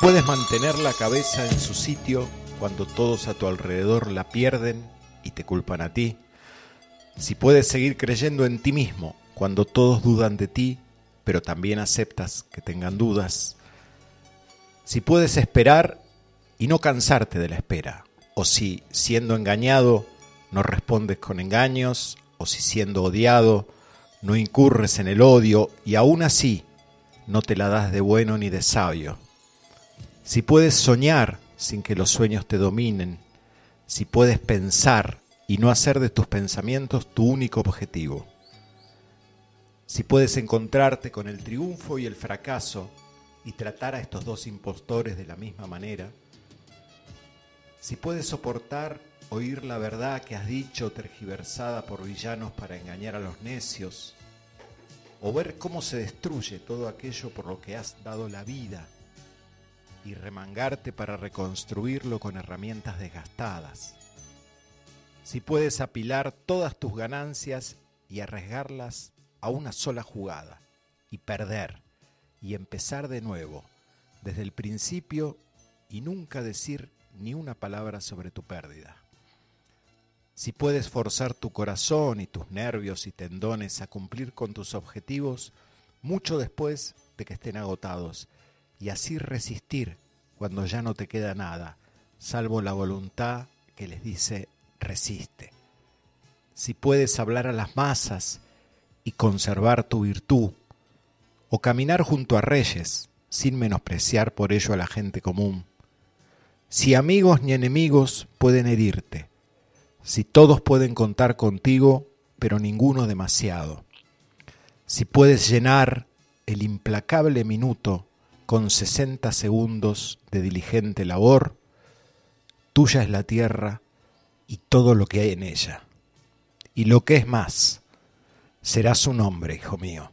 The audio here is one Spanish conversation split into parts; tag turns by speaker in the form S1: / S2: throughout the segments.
S1: puedes mantener la cabeza en su sitio cuando todos a tu alrededor la pierden y te culpan a ti, si puedes seguir creyendo en ti mismo cuando todos dudan de ti, pero también aceptas que tengan dudas, si puedes esperar y no cansarte de la espera, o si siendo engañado no respondes con engaños, o si siendo odiado no incurres en el odio y aún así no te la das de bueno ni de sabio. Si puedes soñar sin que los sueños te dominen, si puedes pensar y no hacer de tus pensamientos tu único objetivo, si puedes encontrarte con el triunfo y el fracaso y tratar a estos dos impostores de la misma manera, si puedes soportar oír la verdad que has dicho tergiversada por villanos para engañar a los necios, o ver cómo se destruye todo aquello por lo que has dado la vida y remangarte para reconstruirlo con herramientas desgastadas. Si puedes apilar todas tus ganancias y arriesgarlas a una sola jugada y perder y empezar de nuevo desde el principio y nunca decir ni una palabra sobre tu pérdida. Si puedes forzar tu corazón y tus nervios y tendones a cumplir con tus objetivos mucho después de que estén agotados y así resistir cuando ya no te queda nada, salvo la voluntad que les dice resiste. Si puedes hablar a las masas y conservar tu virtud, o caminar junto a reyes sin menospreciar por ello a la gente común. Si amigos ni enemigos pueden herirte, si todos pueden contar contigo, pero ninguno demasiado. Si puedes llenar el implacable minuto con sesenta segundos de diligente labor, tuya es la tierra y todo lo que hay en ella. Y lo que es más, serás un hombre, hijo mío.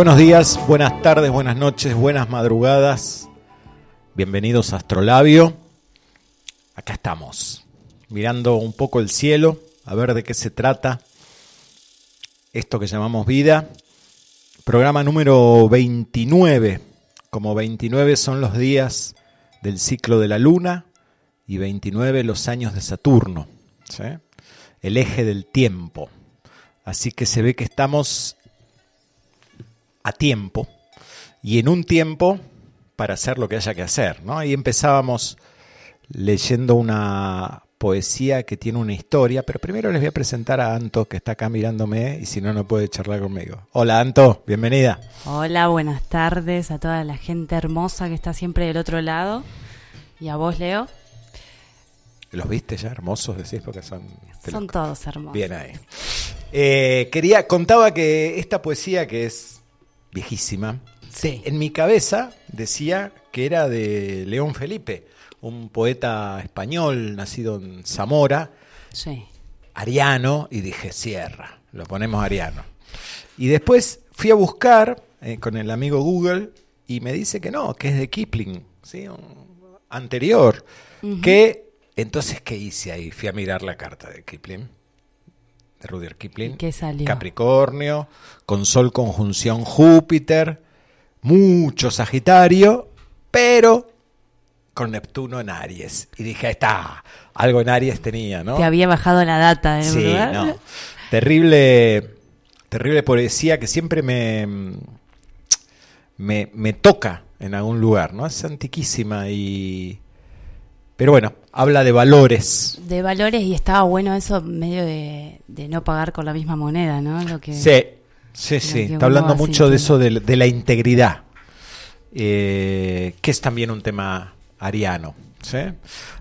S1: Buenos días, buenas tardes, buenas noches, buenas madrugadas. Bienvenidos a Astrolabio. Acá estamos, mirando un poco el cielo, a ver de qué se trata esto que llamamos vida. Programa número 29. Como 29 son los días del ciclo de la luna y 29 los años de Saturno. El eje del tiempo. Así que se ve que estamos a tiempo y en un tiempo para hacer lo que haya que hacer. ¿no? Ahí empezábamos leyendo una poesía que tiene una historia, pero primero les voy a presentar a Anto, que está acá mirándome y si no, no puede charlar conmigo. Hola Anto, bienvenida.
S2: Hola, buenas tardes a toda la gente hermosa que está siempre del otro lado. Y a vos, Leo.
S1: ¿Los viste ya hermosos, decís? Porque son...
S2: Son todos hermosos.
S1: Bien ahí. Eh, quería, contaba que esta poesía que es viejísima,
S2: Sí.
S1: en mi cabeza decía que era de León Felipe, un poeta español nacido en Zamora,
S2: Sí.
S1: ariano, y dije, cierra, lo ponemos ariano. Y después fui a buscar eh, con el amigo Google y me dice que no, que es de Kipling, ¿sí? Un anterior. Que, entonces, ¿qué hice ahí? Fui a mirar la carta de Kipling, de Rudyard Kipling.
S2: ¿Y qué salió?
S1: Capricornio, con Sol conjunción Júpiter, mucho Sagitario, pero con Neptuno en Aries. Y dije, ahí está, algo en Aries tenía, ¿no?
S2: Te había bajado la data de
S1: Sí,
S2: lugar.
S1: no. Terrible, terrible poesía que siempre me, me, me toca en algún lugar, ¿no? Es antiquísima y... Pero bueno, habla de valores.
S2: De valores y estaba bueno eso medio de, de no pagar con la misma moneda, ¿no? Lo que,
S1: Sí, sí, sí. Está hablando mucho de eso, de, de la integridad, eh, que es también un tema ariano. ¿sí?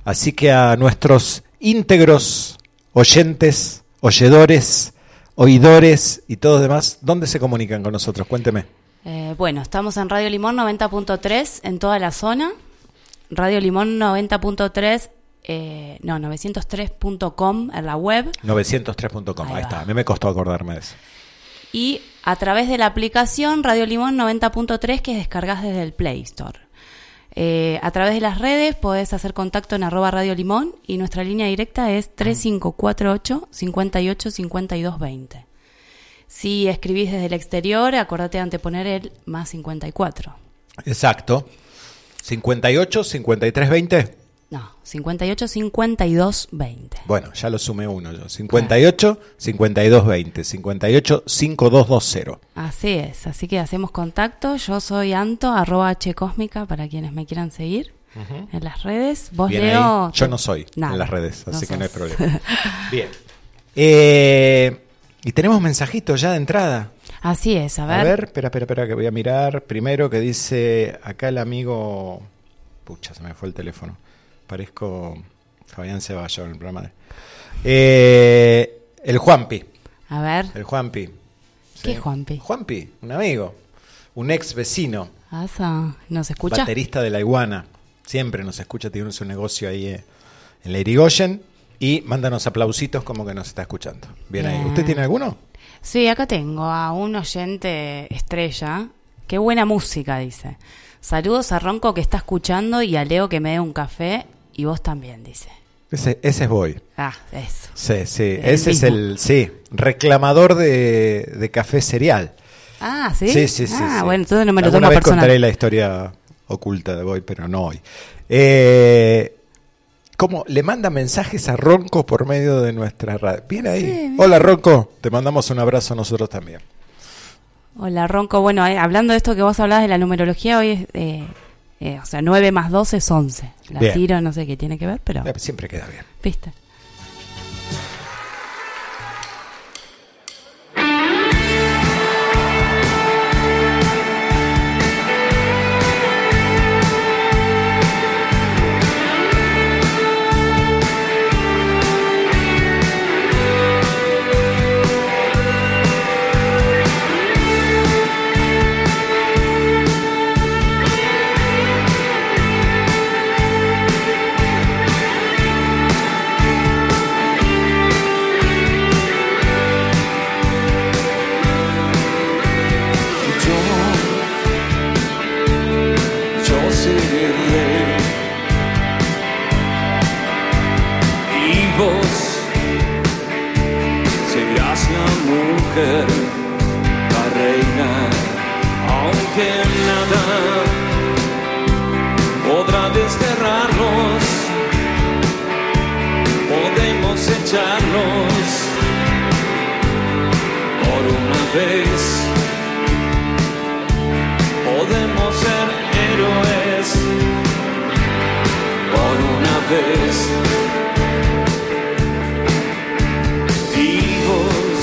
S1: Así que a nuestros íntegros oyentes, oyedores, oidores y todos demás, ¿dónde se comunican con nosotros? Cuénteme.
S2: Eh, bueno, estamos en Radio Limón 90.3 en toda la zona. Radio Limón 90.3, eh, no, 903.com en la web.
S1: 903.com, ahí,
S2: Ahí
S1: está. A mí me costó acordarme de eso.
S2: Y a través de la aplicación Radio Limón 90.3 que descargas desde el Play Store. Eh, a través de las redes podés hacer contacto en arroba Radio Limón y nuestra línea directa es 3548 58 52 20. Si escribís desde el exterior, acordate de anteponer el más 54.
S1: Exacto. 58, 53, 20.
S2: No, 58 52 20.
S1: Bueno, ya lo sumé uno yo. 58, 52, 20. 58, 5220.
S2: Así es, así que hacemos contacto. Yo soy Anto, arroba H Cósmica para quienes me quieran seguir en las redes. Vos,
S1: Bien
S2: Leo.
S1: ahí. Yo no soy
S2: Nada,
S1: en las redes,
S2: no
S1: así que no hay problema. Bien. Eh, y tenemos mensajitos ya de entrada.
S2: Así es, a ver.
S1: A ver, espera, espera, espera, que voy a mirar. Primero que dice acá el amigo. Pucha, se me fue el teléfono. Parezco Fabián Ceballos en el programa de. Eh, el Juanpi.
S2: A ver.
S1: El Juanpi.
S2: ¿Qué Juanpi?
S1: Juanpi, un amigo. Un ex vecino.
S2: Asa, ¿Nos escucha?
S1: Baterista de la iguana. Siempre nos escucha, tiene su negocio ahí eh, en la Irigoyen. Y mándanos aplausitos como que nos está escuchando. Bien, ahí.
S2: Bien.
S1: ¿Usted tiene alguno?
S2: Sí, acá tengo a un oyente estrella. Qué buena música, dice. Saludos a Ronco que está escuchando y a Leo que me dé un café y vos también, dice.
S1: Ese, ese es Boy.
S2: Ah, eso.
S1: Sí, sí.
S2: El
S1: ese es el, sí, reclamador de, de café cereal.
S2: Ah, ¿sí?
S1: Sí, sí, sí.
S2: Ah,
S1: sí.
S2: bueno, entonces no me lo tomo
S1: vez
S2: personal.
S1: contaré la historia oculta de Boy, pero no hoy. Eh, ¿Cómo? Le manda mensajes a Ronco por medio de nuestra radio. Bien ahí.
S2: Sí.
S1: Hola Ronco, te mandamos un abrazo a nosotros también.
S2: Hola, Ronco. Bueno, eh, hablando de esto que vos hablabas de la numerología, hoy es, eh, eh, o sea, 9 más 12 es 11. La
S1: Bien.
S2: tiro, no sé qué tiene que ver, pero,
S1: Eh, Siempre queda bien.
S2: viste.
S3: Podemos ser héroes por una vez. Vivos,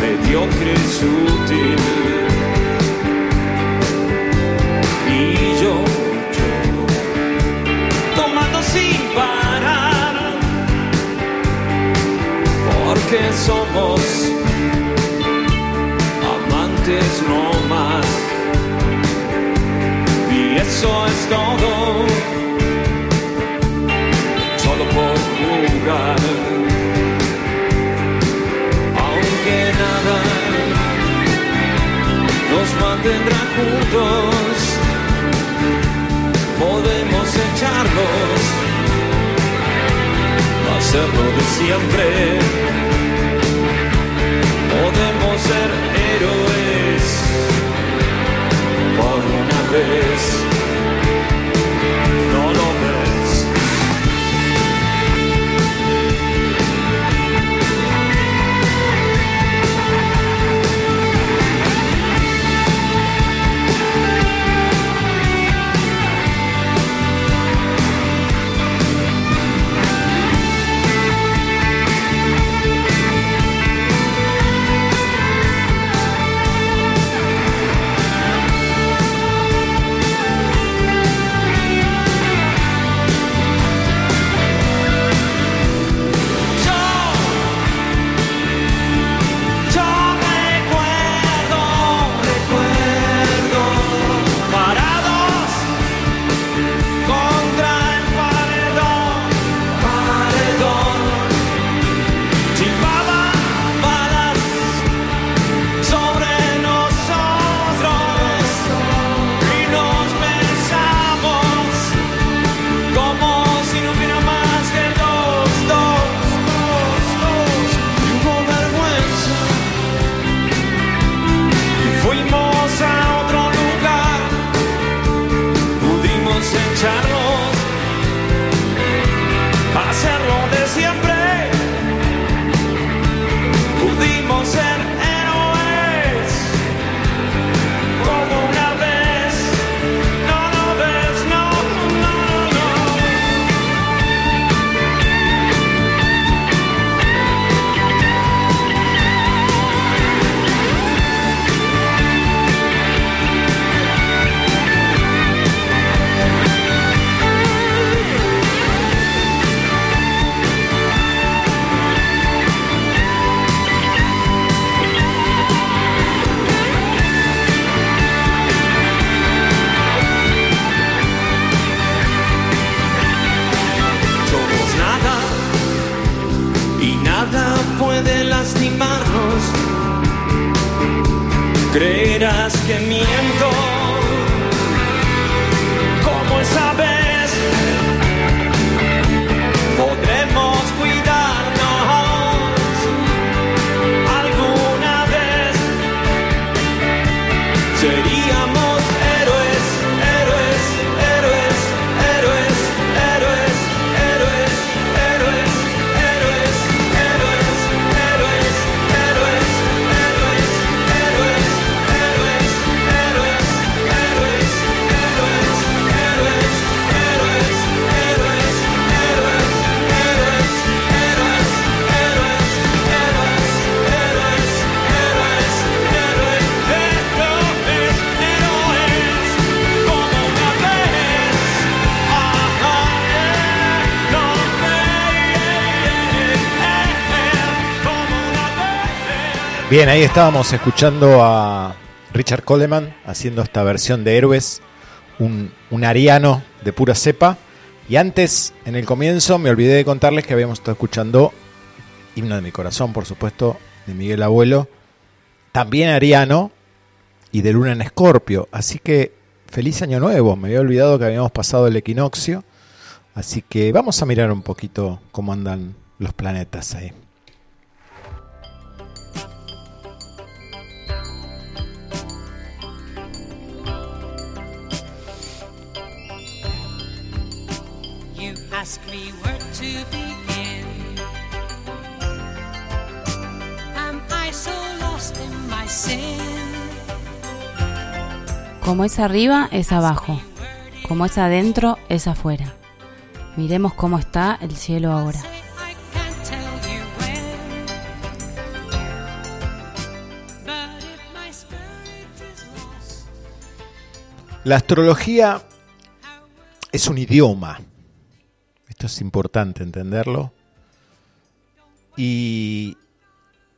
S3: mediocres, útil. Y yo, tomando sin parar, porque somos no más. Y eso es todo, solo por jugar. Aunque nada nos mantendrá juntos, podemos echarlos, hacerlo de siempre podemos ser héroes vez.
S1: Bien, ahí estábamos escuchando a Richard Coleman haciendo esta versión de Héroes, un, un ariano de pura cepa. Y antes, en el comienzo, me olvidé de contarles que habíamos estado escuchando Himno de mi corazón, por supuesto, de Miguel Abuelo, también ariano y de Luna en Escorpio. Así que feliz año nuevo, me había olvidado que habíamos pasado el equinoccio. Así que vamos a mirar un poquito cómo andan los planetas ahí.
S2: Como es arriba, es abajo. Como es adentro, es afuera. Miremos cómo está el cielo ahora.
S1: La astrología es un idioma. Esto es importante entenderlo. Y,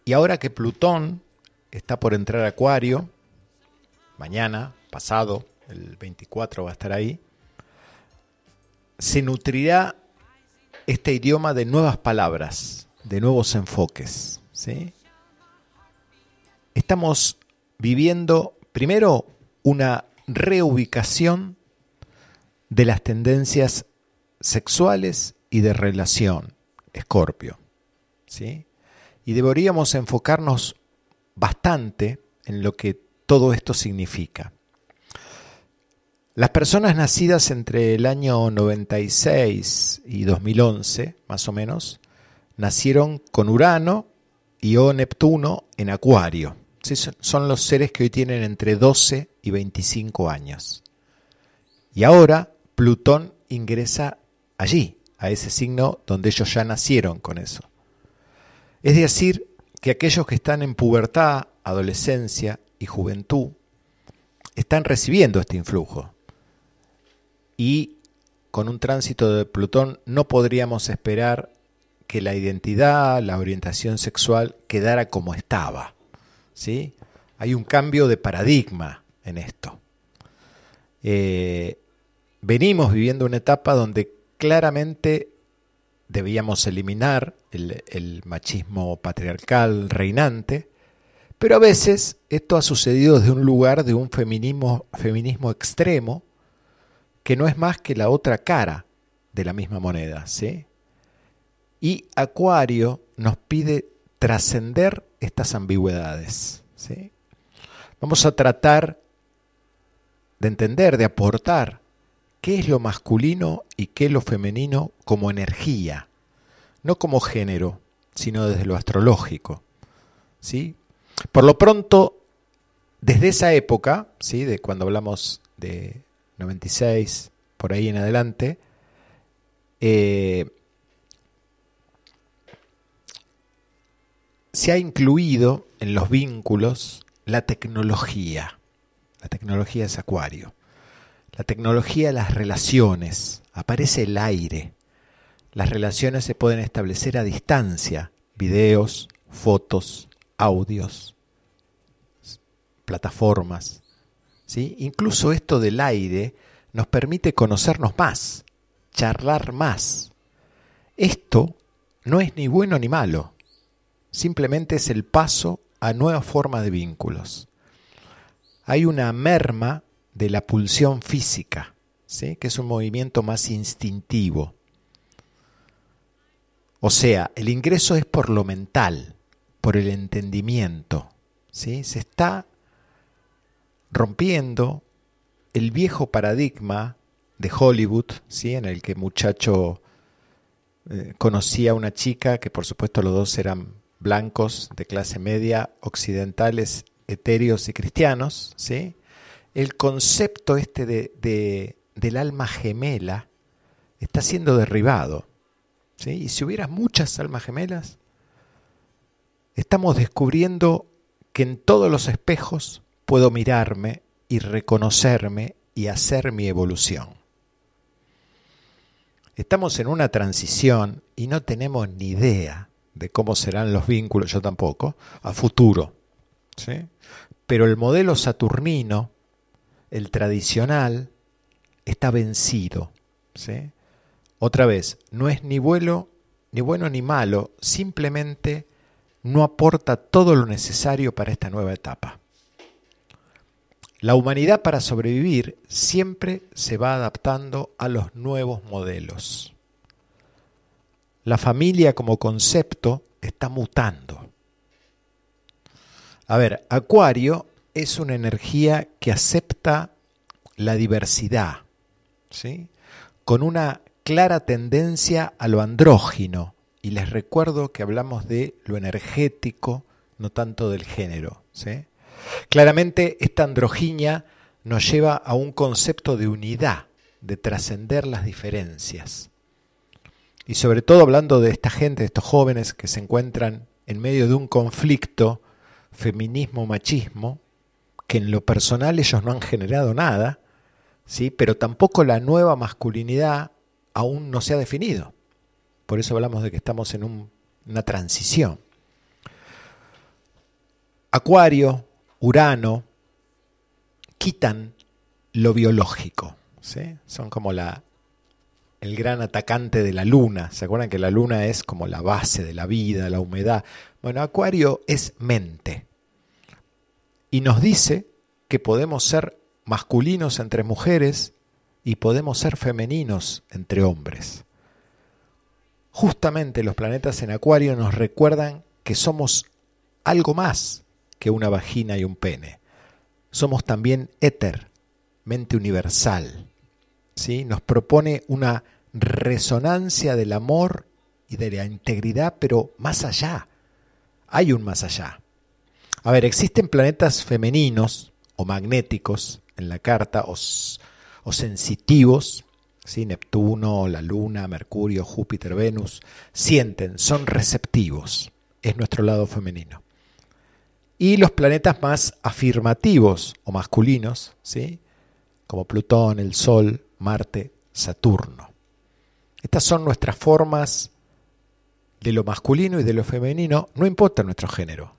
S1: y ahora que Plutón está por entrar a Acuario, mañana, pasado, el 24 va a estar ahí, se nutrirá este idioma de nuevas palabras, de nuevos enfoques. ¿sí? Estamos viviendo primero una reubicación de las tendencias sexuales y de relación, Escorpio. ¿sí? Y deberíamos enfocarnos bastante en lo que todo esto significa. Las personas nacidas entre el año 96 y 2011, más o menos, nacieron con Urano y o Neptuno en Acuario. Son los seres que hoy tienen entre 12 y 25 años. Y ahora Plutón ingresa allí, a ese signo donde ellos ya nacieron con eso. Es decir, que aquellos que están en pubertad, adolescencia y juventud están recibiendo este influjo. Y con un tránsito de Plutón no podríamos esperar que la identidad, la orientación sexual quedara como estaba. ¿sí? Hay un cambio de paradigma en esto. Eh, venimos viviendo una etapa donde claramente debíamos eliminar el, el machismo patriarcal reinante, pero a veces esto ha sucedido desde un lugar de un feminismo, feminismo extremo que no es más que la otra cara de la misma moneda, ¿sí? Y Acuario nos pide trascender estas ambigüedades, ¿sí? Vamos a tratar de entender, de aportar qué es lo masculino y qué es lo femenino como energía, no como género, sino desde lo astrológico, ¿sí? Por lo pronto, desde esa época, ¿sí? de cuando hablamos de 96, por ahí en adelante, eh, se ha incluido en los vínculos la tecnología. La tecnología es acuario. La tecnología las relaciones. Aparece el aire. Las relaciones se pueden establecer a distancia. Videos, fotos, audios, plataformas. ¿Sí? Incluso esto del aire nos permite conocernos más, charlar más. Esto no es ni bueno ni malo, simplemente es el paso a nuevas formas de vínculos. Hay una merma de la pulsión física, ¿sí? que es un movimiento más instintivo. O sea, el ingreso es por lo mental, por el entendimiento. ¿sí? Se está rompiendo el viejo paradigma de Hollywood, ¿sí? en el que muchacho eh, conocía a una chica que por supuesto los dos eran blancos de clase media, occidentales, etéreos y cristianos, ¿sí? el concepto este de, de- del alma gemela está siendo derribado. ¿sí? Y si hubiera muchas almas gemelas, estamos descubriendo que en todos los espejos puedo mirarme y reconocerme y hacer mi evolución. Estamos en una transición y no tenemos ni idea de cómo serán los vínculos, yo tampoco, a futuro. ¿sí? Pero el modelo saturnino, el tradicional, está vencido. ¿sí? Otra vez, no es ni ni bueno ni malo, simplemente no aporta todo lo necesario para esta nueva etapa. La humanidad para sobrevivir siempre se va adaptando a los nuevos modelos. La familia como concepto está mutando. A ver, Acuario es una energía que acepta la diversidad, ¿sí? con una clara tendencia a lo andrógino. Y les recuerdo que hablamos de lo energético, no tanto del género. ¿sí? Claramente esta androginia nos lleva a un concepto de unidad, de trascender las diferencias. Y sobre todo hablando de esta gente, de estos jóvenes que se encuentran en medio de un conflicto feminismo-machismo, que en lo personal ellos no han generado nada, ¿sí? pero tampoco la nueva masculinidad aún no se ha definido. Por eso hablamos de que estamos en un- una transición. Acuario, Urano, quitan lo biológico. Son como el gran atacante de la luna. ¿Se acuerdan que la luna es como la base de la vida, la humedad? Bueno, Acuario es mente. Y nos dice que podemos ser masculinos entre mujeres y podemos ser femeninos entre hombres. Justamente los planetas en Acuario nos recuerdan que somos algo más que una vagina y un pene. Somos también éter, mente universal. ¿sí? Nos propone una resonancia del amor y de la integridad, pero más allá. Hay un más allá. A ver, existen planetas femeninos o magnéticos en la carta o, o sensitivos, ¿sí? Neptuno, la Luna, Mercurio, Júpiter, Venus, sienten, son receptivos. Es nuestro lado femenino. Y los planetas más afirmativos o masculinos, ¿sí? como Plutón, el Sol, Marte, Saturno. Estas son nuestras formas de lo masculino y de lo femenino, no importa nuestro género.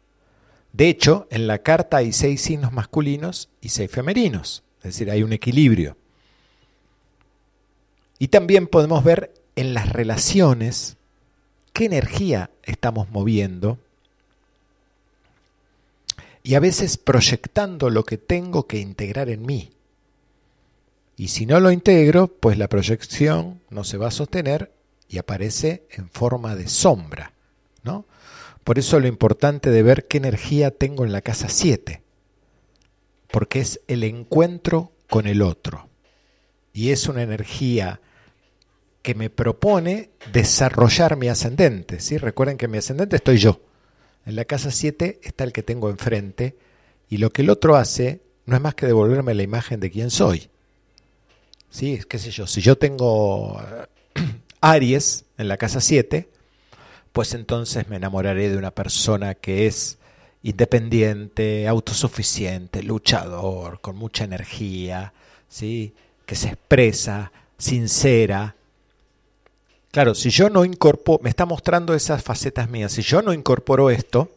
S1: De hecho, en la carta hay seis signos masculinos y seis femeninos, es decir, hay un equilibrio. Y también podemos ver en las relaciones qué energía estamos moviendo y a veces proyectando lo que tengo que integrar en mí. Y si no lo integro, pues la proyección no se va a sostener y aparece en forma de sombra, ¿no? Por eso lo importante de ver qué energía tengo en la casa 7, porque es el encuentro con el otro. Y es una energía que me propone desarrollar mi ascendente, ¿sí? Recuerden que mi ascendente estoy yo. En la casa 7 está el que tengo enfrente y lo que el otro hace no es más que devolverme la imagen de quién soy. ¿Sí? ¿Qué sé yo? Si yo tengo eh, Aries en la casa 7, pues entonces me enamoraré de una persona que es independiente, autosuficiente, luchador, con mucha energía, ¿sí? que se expresa, sincera. Claro, si yo no incorporo, me está mostrando esas facetas mías, si yo no incorporo esto,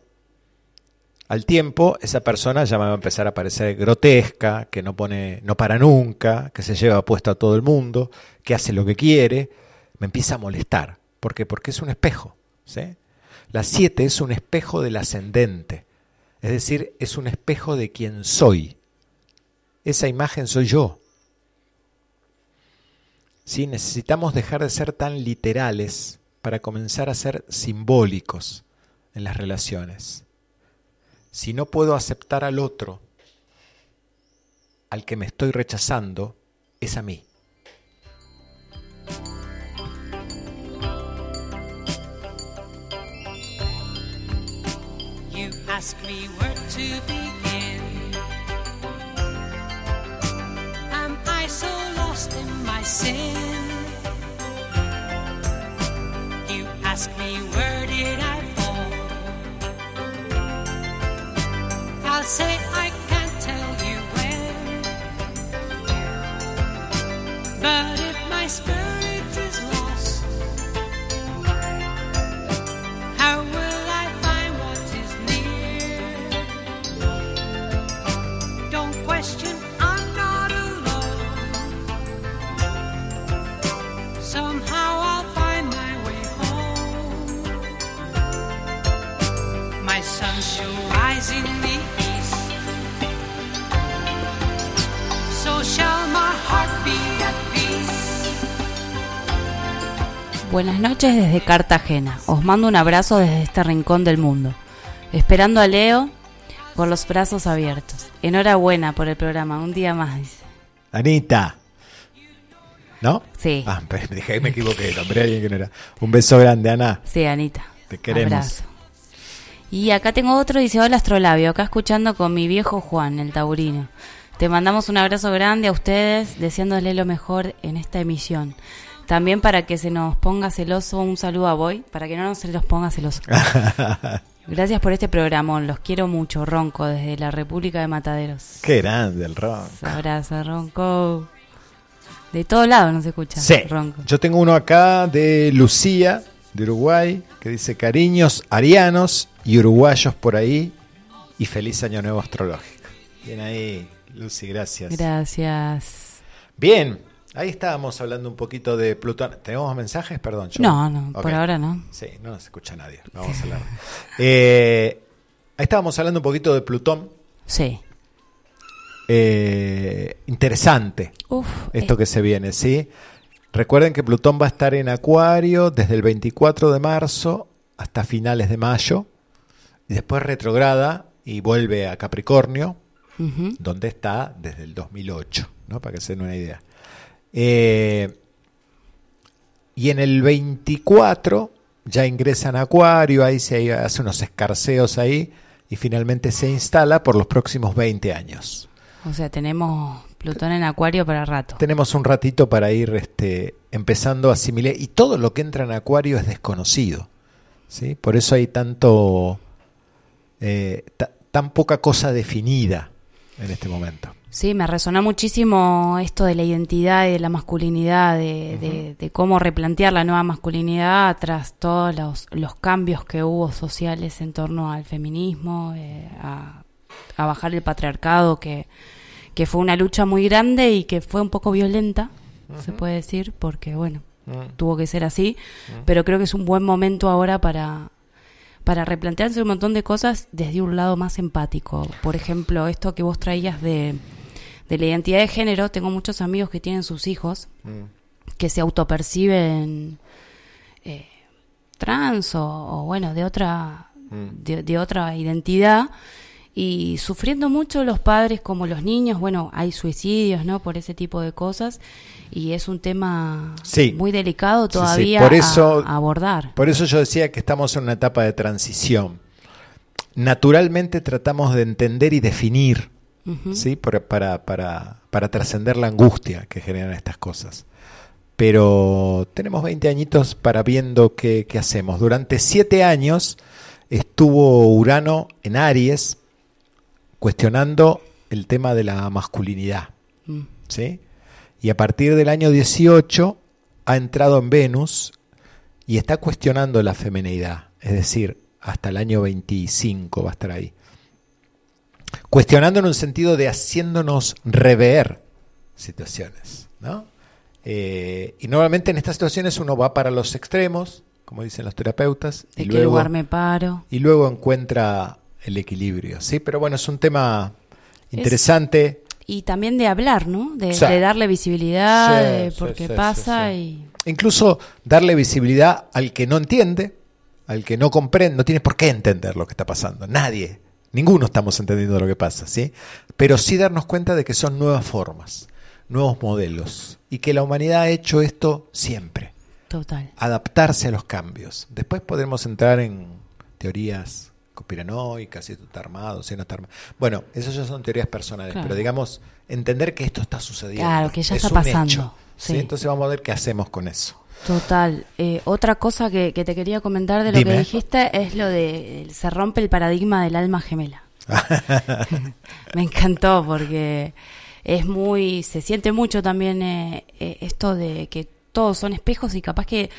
S1: al tiempo esa persona ya me va a empezar a parecer grotesca, que no pone, no para nunca, que se lleva puesto a todo el mundo, que hace lo que quiere, me empieza a molestar. ¿Por qué? Porque es un espejo. ¿sí? La 7 es un espejo del ascendente, es decir, es un espejo de quien soy. Esa imagen soy yo. ¿Sí? Necesitamos dejar de ser tan literales para comenzar a ser simbólicos en las relaciones. Si no puedo aceptar al otro, al que me estoy rechazando, es a mí.
S4: So lost in my sin? You ask me where did I fall? I'll say I can't tell you when. But if my spirit
S2: Buenas noches desde Cartagena. Os mando un abrazo desde este rincón del mundo. Esperando a Leo con los brazos abiertos. Enhorabuena por el programa. Un día más, dice.
S1: Anita. ¿No?
S2: Sí.
S1: Ah, dije que me equivoqué, nombré a alguien que no era. Un beso grande, Ana.
S2: Sí, Anita.
S1: Te queremos.
S2: Abrazo. Y acá tengo otro, dice, hola Astrolabio, acá escuchando con mi viejo Juan, el taurino. Te mandamos un abrazo grande a ustedes, deseándole lo mejor en esta emisión. También para que se nos ponga celoso, un saludo a Boy, para que no nos se los ponga celoso. Gracias por este programón, los quiero mucho, Ronco, desde la República de Mataderos.
S1: Qué grande el rock.
S2: Abrazo, Ronco. De todos lados nos escucha,
S1: Sí.
S2: Ronco.
S1: Yo tengo uno acá de Lucía, de Uruguay, que dice cariños arianos y uruguayos por ahí y feliz año nuevo astrológico. Bien ahí, Lucy, gracias.
S2: Gracias.
S1: Bien, ahí estábamos hablando un poquito de Plutón. ¿Tenemos mensajes? Perdón. yo-
S2: No, no, por ahora no.
S1: Sí, no nos escucha nadie. No vamos a hablar. Eh, ahí estábamos hablando un poquito de Plutón.
S2: Sí.
S1: Eh, interesante
S2: Uf,
S1: esto que se viene, ¿sí? Recuerden que Plutón va a estar en Acuario desde el 24 de marzo hasta finales de mayo. Y después retrograda y vuelve a Capricornio, donde está desde el 2008, ¿no? Para que se den una idea. Eh, y en el 24 ya ingresa en Acuario, ahí se hace unos escarceos ahí y finalmente se instala por los próximos 20 años.
S2: O sea, tenemos Plutón en Acuario para rato.
S1: Tenemos un ratito para ir este, empezando a asimilar. Y todo lo que entra en Acuario es desconocido. ¿sí? Por eso hay tanto. eh, ta- tan poca cosa definida en este momento.
S2: Sí, me resonó muchísimo esto de la identidad y de la masculinidad, de, de- de cómo replantear la nueva masculinidad tras todos los, los cambios que hubo sociales en torno al feminismo, eh, a, a bajar el patriarcado, que, que fue una lucha muy grande y que fue un poco violenta, se puede decir, porque bueno, tuvo que ser así, pero creo que es un buen momento ahora para, para replantearse un montón de cosas desde un lado más empático. Por ejemplo, esto que vos traías de, de la identidad de género, tengo muchos amigos que tienen sus hijos que se autoperciben eh, trans o, o, bueno, de otra, de, de otra identidad y sufriendo mucho los padres como los niños, bueno, hay suicidios, ¿no? Por ese tipo de cosas y es un tema
S1: Sí.
S2: muy delicado
S1: Sí, sí,
S2: todavía
S1: por eso-
S2: a, a abordar.
S1: Por eso yo decía que estamos en una etapa de transición. Naturalmente tratamos de entender y definir, ¿sí? Para, para, para trascender la angustia que generan estas cosas. Pero tenemos 20 añitos para viendo qué, qué hacemos. Durante 7 años estuvo Urano en Aries cuestionando el tema de la masculinidad.
S2: Mm.
S1: ¿sí? Y a partir del año 18 ha entrado en Venus y está cuestionando la feminidad, es decir, hasta el año 25 va a estar ahí. Cuestionando en un sentido de haciéndonos rever situaciones, ¿no? Eh, y normalmente en estas situaciones uno va para los extremos, como dicen los terapeutas, y
S2: ¿De qué
S1: luego,
S2: lugar me paro?
S1: y luego encuentra el equilibrio, ¿sí? Pero bueno, es un tema interesante.
S2: Y también de hablar, ¿no? De,
S1: Sí.
S2: de darle visibilidad,
S1: Sí,
S2: de
S1: sí,
S2: por qué pasa y...
S1: Incluso darle visibilidad al que no entiende, al que no comprende, no tiene por qué entender lo que está pasando. Nadie, ninguno estamos entendiendo lo que pasa, ¿sí? Pero sí darnos cuenta de que son nuevas formas, nuevos modelos, y que la humanidad ha hecho esto siempre,
S2: Total.
S1: adaptarse a los cambios. Después podremos entrar en teorías conspiranoicas, si esto está armado, si no está armado. Bueno, esas ya son teorías personales,
S2: Claro.
S1: pero digamos, entender que esto está sucediendo.
S2: Claro, que ya
S1: es
S2: está
S1: un
S2: pasando,
S1: hecho, ¿sí?
S2: sí.
S1: Entonces vamos a ver qué hacemos con eso.
S2: Total. Eh, otra cosa que, que te quería comentar de lo
S1: Dime.
S2: que dijiste es lo de se rompe el paradigma del alma gemela. Me encantó porque es muy, se siente mucho también eh, eh, esto de que todos son espejos y capaz que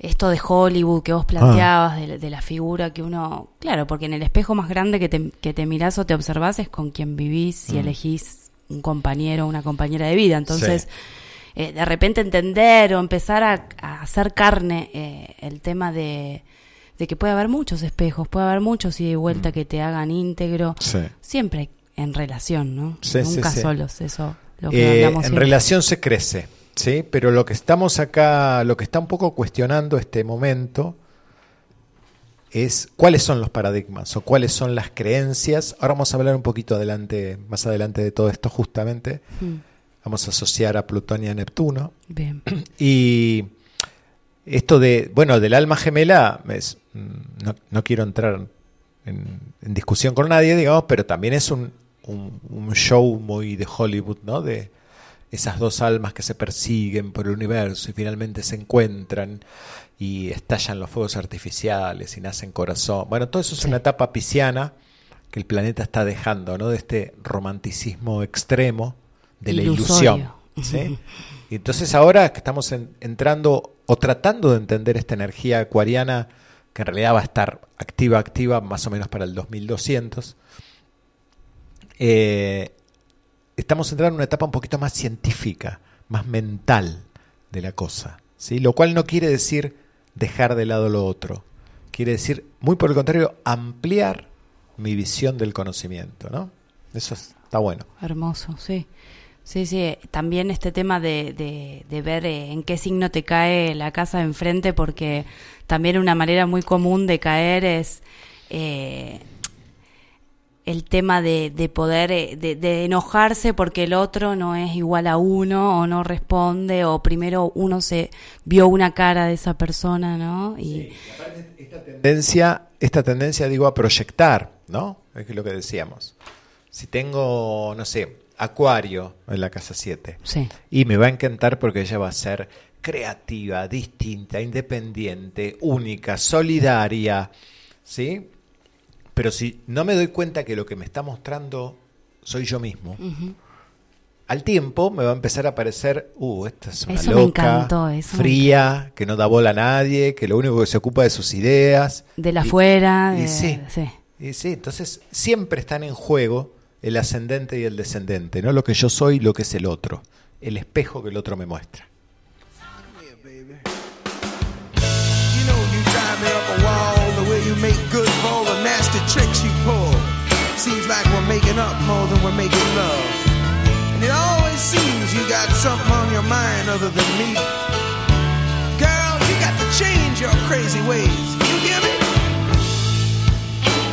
S2: esto de Hollywood que vos planteabas, de, la- de la figura que uno, claro, porque en el espejo más grande que te, que te mirás o te observás es con quien vivís y
S1: Mm.
S2: elegís un compañero o una compañera de vida. Entonces,
S1: Sí.
S2: Eh, de repente entender o empezar a, a hacer carne eh, el tema de, de que puede haber muchos espejos, puede haber muchos ida y vuelta que te hagan íntegro,
S1: Mm. Sí.
S2: siempre en relación, ¿no?
S1: Sí,
S2: Nunca
S1: sí.
S2: solos, eso lo que
S1: Eh, en
S2: siempre.
S1: relación se crece, ¿sí? Pero lo que estamos acá, lo que está un poco cuestionando este momento es cuáles son los paradigmas o cuáles son las creencias. Ahora vamos a hablar un poquito adelante, más adelante de todo esto justamente.
S2: Mm,
S1: Vamos a asociar a Plutón y a Neptuno.
S2: bien.
S1: Y esto de, bueno, del alma gemela, es, mm, no, no quiero entrar en, en discusión con nadie, digamos, pero también es un, un- un show muy de Hollywood, ¿no? De esas dos almas que se persiguen por el universo y finalmente se encuentran y estallan los fuegos artificiales y nacen corazón. Bueno, todo eso es
S2: Sí.
S1: una etapa pisciana que el planeta está dejando, ¿no? De este romanticismo extremo de la ilusión. ¿sí? Y entonces ahora que estamos en- entrando o tratando de entender esta energía acuariana que en realidad va a estar activa, activa más o menos para el 2200, eh, estamos entrando en una etapa un poquito más científica, más mental de la cosa, ¿sí? Lo cual no quiere decir dejar de lado lo otro, quiere decir, muy por el contrario, ampliar mi visión del conocimiento, ¿no? Eso está bueno.
S2: Hermoso, sí. Sí, sí. También este tema de, de, de ver eh, en qué signo te cae la casa de enfrente, porque también una manera muy común de caer es eh, el tema de, de poder, eh, de, enojarse porque el otro no es igual a uno o no responde o primero uno se vio una cara de esa persona, ¿no? Y
S1: tendencia, esta tendencia, digo, a proyectar, ¿no? Es lo que decíamos. Si tengo, no sé, Acuario en la casa 7,
S2: sí,
S1: y me va a encantar porque ella va a ser creativa, distinta, independiente, única, solidaria, ¿sí? Pero si no me doy cuenta que lo que me está mostrando soy yo mismo, al tiempo me va a empezar a parecer, uh, esta es una
S2: Eso me
S1: loca,
S2: encantó, eso me
S1: fría, que no da bola a nadie, que lo único que se ocupa de sus ideas.
S2: de la
S1: Y-
S2: afuera,
S1: y
S2: de-
S1: sí.
S2: sí.
S1: Y sí, entonces siempre están en juego el ascendente y el descendente, no lo que yo soy, lo que es el otro, el espejo que el otro me muestra.
S5: Seems like we're making up more than we're making love. And it always seems you got something on your mind other than me. Girl, you got to change your crazy ways.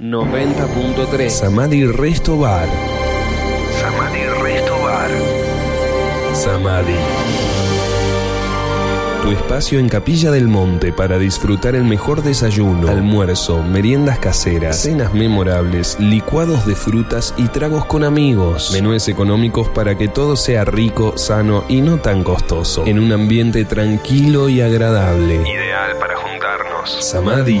S6: 90.3 Samadhi Resto Bar. Samadhi Resto Bar. Samadhi. Tu espacio en Capilla del Monte para disfrutar el mejor desayuno, almuerzo, meriendas caseras, cenas memorables, licuados de frutas y tragos con amigos. Menúes económicos para que todo sea rico, sano y no tan costoso. En un ambiente tranquilo y agradable. Ideal para juntarnos. Samadhi.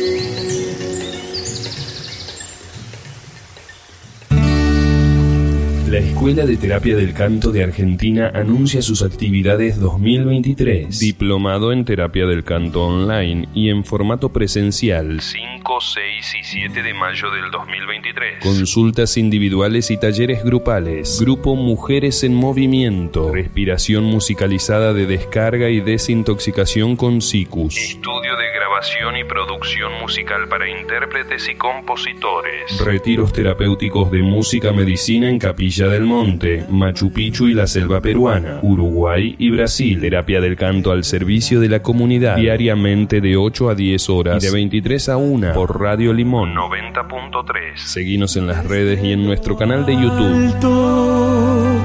S6: La Escuela de Terapia del Canto de Argentina anuncia sus actividades 2023. Diplomado en Terapia del Canto online y en formato presencial. 5, 6 y 7 de mayo del 2023. Consultas individuales y talleres grupales. Grupo Mujeres en Movimiento. Respiración musicalizada de descarga y desintoxicación con SICUS. Estudio de grabación y producción musical para intérpretes y compositores. Retiros terapéuticos de música medicina en Capilla del Monte, Machu Picchu y la selva peruana, Uruguay y Brasil. Terapia del canto al servicio de la comunidad. Diariamente de 8 a 10 horas y de 23 a 1 por Radio Limón 90.3. Seguinos en las redes y en nuestro canal de YouTube.
S7: alto,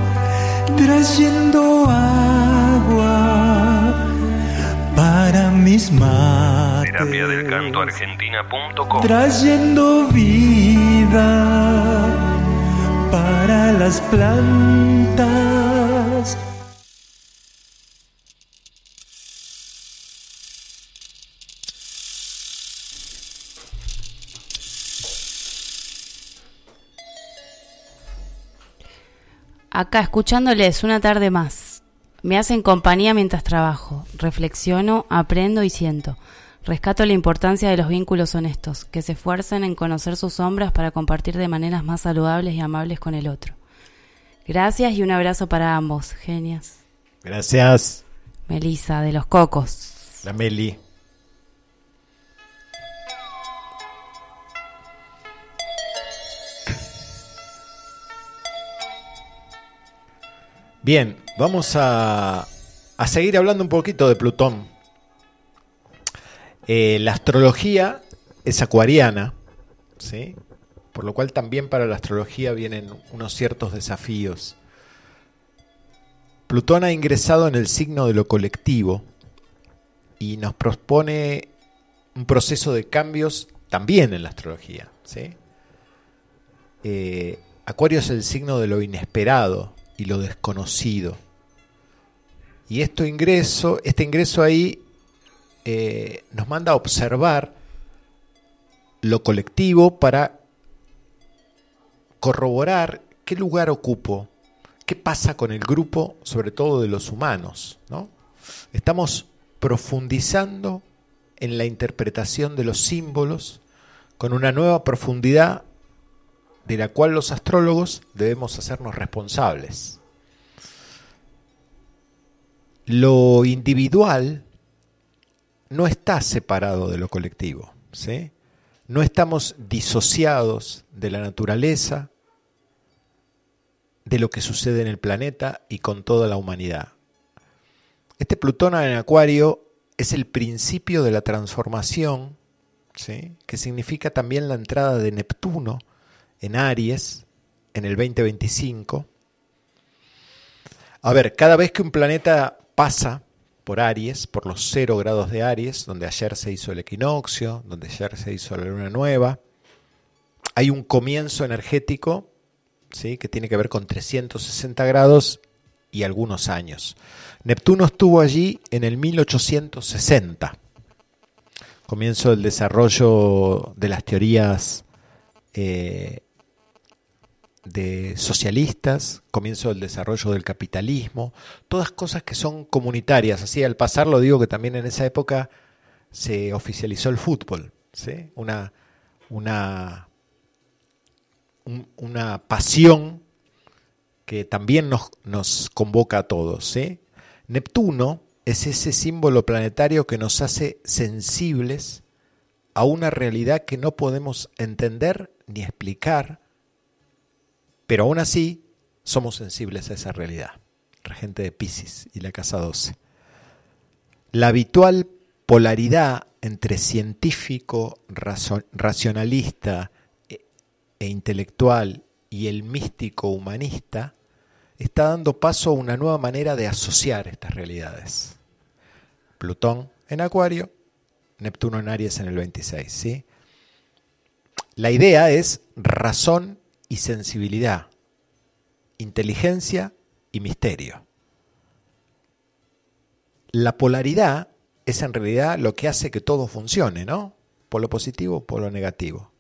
S7: trayendo agua mis mates,
S6: Terapia del canto argentina.com.
S7: trayendo vida para las plantas.
S2: Acá escuchándoles una tarde más. Me hacen compañía mientras trabajo. Reflexiono, aprendo y siento. Rescato la importancia de los vínculos honestos, que se esfuerzan en conocer sus sombras para compartir de maneras más saludables y amables con el otro. Gracias y un abrazo para ambos, genias.
S1: Gracias,
S2: Melissa, de los Cocos.
S1: la Meli. Bien, vamos a, a seguir hablando un poquito de Plutón. Eh, la astrología es acuariana, ¿sí? por lo cual también para la astrología vienen unos ciertos desafíos. Plutón ha ingresado en el signo de lo colectivo y nos propone un proceso de cambios también en la astrología. ¿sí? Eh, Acuario es el signo de lo inesperado y lo desconocido. Y esto ingreso, este ingreso ahí eh, nos manda a observar lo colectivo para corroborar qué lugar ocupo, qué pasa con el grupo, sobre todo de los humanos. ¿no? Estamos profundizando en la interpretación de los símbolos con una nueva profundidad de la cual los astrólogos debemos hacernos responsables. Lo individual no está separado de lo colectivo, ¿sí? No estamos disociados de la naturaleza, de lo que sucede en el planeta y con toda la humanidad. Este Plutón en Acuario es el principio de la transformación, ¿sí? que significa también la entrada de Neptuno en Aries, en el 2025. A ver, cada vez que un planeta pasa por Aries, por los cero grados de Aries, donde ayer se hizo el equinoccio, donde ayer se hizo la luna nueva, hay un comienzo energético ¿sí? que tiene que ver con 360 grados y algunos años. Neptuno estuvo allí en el 1860, comienzo del desarrollo de las teorías eh, de socialistas, comienzo del desarrollo del capitalismo, todas cosas que son comunitarias. Así al pasar lo digo que también en esa época se oficializó el fútbol, ¿sí? una, una, un- una pasión que también nos, nos convoca a todos. Neptuno es ese símbolo planetario que nos hace sensibles a una realidad que no podemos entender ni explicar, pero aún así somos sensibles a esa realidad. Regente de Pisces y la casa 12. La habitual polaridad entre científico, racionalista e, e intelectual y el místico humanista está dando paso a una nueva manera de asociar estas realidades. Plutón en Acuario, Neptuno en Aries en el 26, ¿sí? La idea es razón y sensibilidad, inteligencia y misterio. La polaridad es en realidad lo que hace que todo funcione, ¿no? Polo positivo, polo negativo.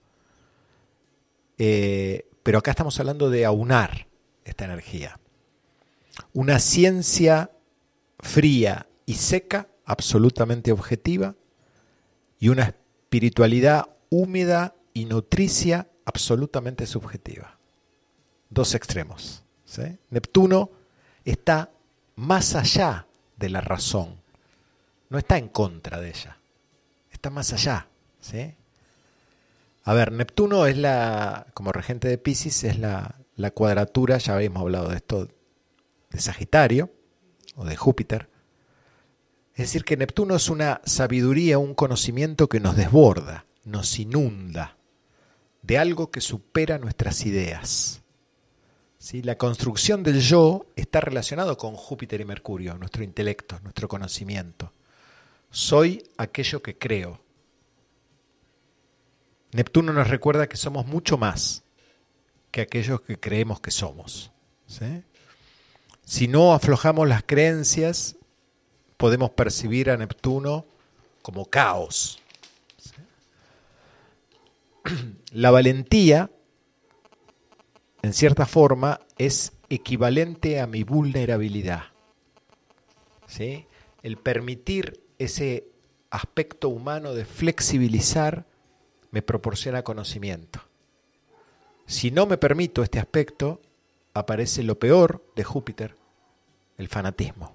S1: Eh, pero acá estamos hablando de aunar esta energía. Una ciencia fría y seca, absolutamente objetiva, y una espiritualidad húmeda y nutricia, absolutamente subjetiva. Dos extremos. ¿sí? Neptuno está más allá de la razón, no está en contra de ella, está más allá. ¿sí? A ver, Neptuno es la, como regente de Pisces, es la, la cuadratura, ya habíamos hablado de esto, de Sagitario o de Júpiter. Es decir, que Neptuno es una sabiduría, un conocimiento que nos desborda, nos inunda de algo que supera nuestras ideas. ¿Sí? La construcción del yo está relacionado con Júpiter y Mercurio, nuestro intelecto, nuestro conocimiento. Soy aquello que creo. Neptuno nos recuerda que somos mucho más que aquellos que creemos que somos. Si no aflojamos las creencias, podemos percibir a Neptuno como caos. La valentía, en cierta forma, es equivalente a mi vulnerabilidad. ¿Sí? El permitir ese aspecto humano de flexibilizar me proporciona conocimiento. Si no me permito este aspecto, aparece lo peor de Júpiter, el fanatismo.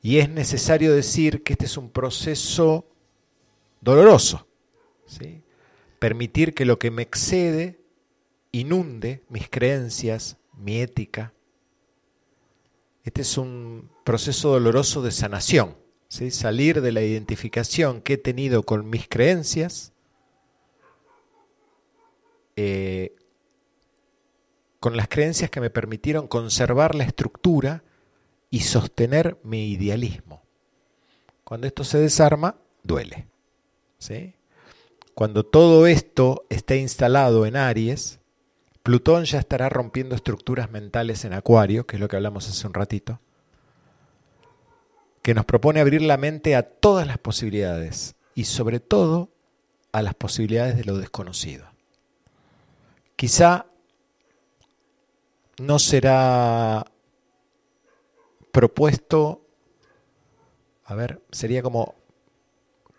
S1: Y es necesario decir que este es un proceso doloroso. Permitir que lo que me excede inunde mis creencias, mi ética. Este es un proceso doloroso de sanación. Salir de la identificación que he tenido con mis creencias, eh, con las creencias que me permitieron conservar la estructura y sostener mi idealismo. Cuando esto se desarma, duele. Cuando todo esto esté instalado en Aries, Plutón ya estará rompiendo estructuras mentales en Acuario, que es lo que hablamos hace un ratito, que nos propone abrir la mente a todas las posibilidades y sobre todo a las posibilidades de lo desconocido. Quizá no será propuesto, a ver, sería como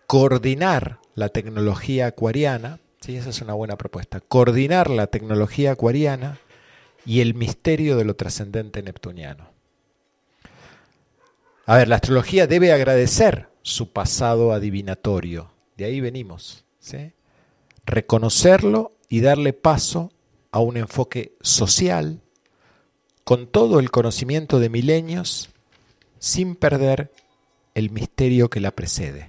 S1: coordinar la tecnología acuariana, sí, esa es una buena propuesta, coordinar la tecnología acuariana y el misterio de lo trascendente neptuniano. A ver, la astrología debe agradecer su pasado adivinatorio, de ahí venimos, reconocerlo y darle paso a un enfoque social, con todo el conocimiento de milenios, sin perder el misterio que la precede.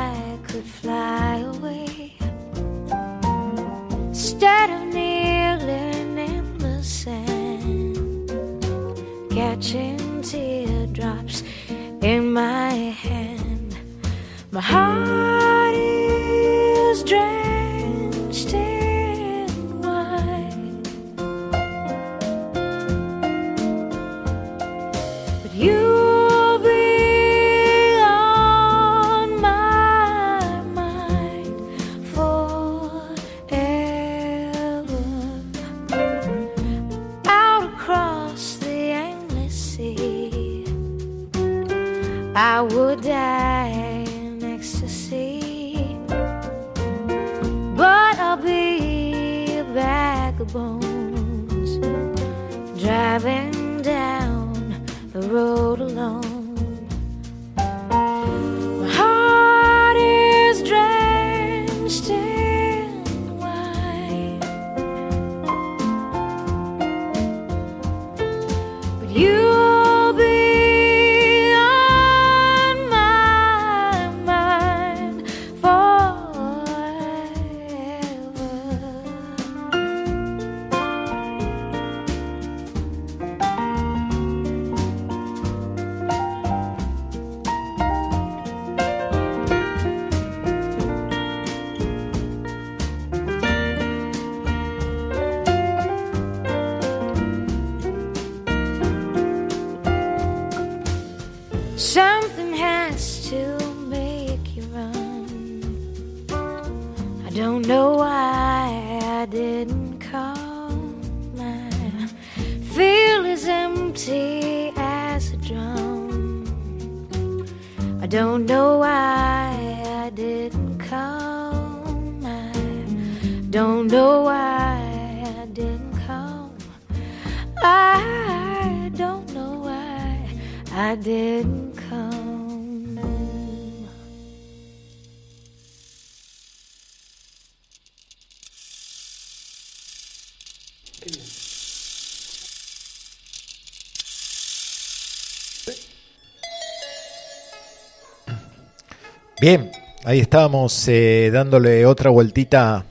S8: high.
S1: Bien, ahí estábamos eh, dándole otra vueltita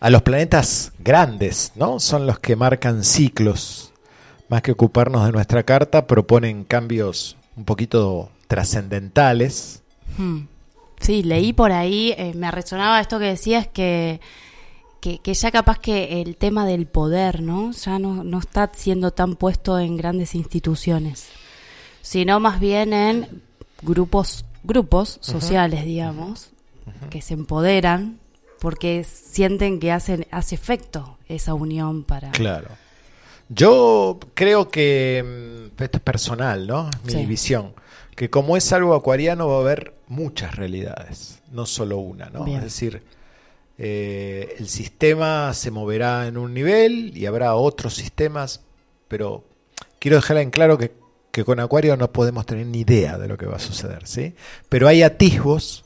S1: a los planetas grandes, ¿no? Son los que marcan ciclos. Más que ocuparnos de nuestra carta, proponen cambios un poquito trascendentales.
S2: Hmm. Sí, leí por ahí, eh, me resonaba esto que decías que, que, que ya capaz que el tema del poder, ¿no? Ya no, no está siendo tan puesto en grandes instituciones, sino más bien en grupos, grupos sociales, digamos, que se empoderan porque sienten que hacen, hace efecto esa unión para...
S1: Claro. Yo creo que, mm, esto es personal, ¿no? Mi
S2: Sí.
S1: visión, que como es algo acuariano va a haber muchas realidades, no solo una, ¿no?
S2: Bien.
S1: Es decir, eh, el sistema se moverá en un nivel y habrá otros sistemas, pero quiero dejar en claro que, que con Acuario no podemos tener ni idea de lo que va a suceder, ¿sí? Pero hay atisbos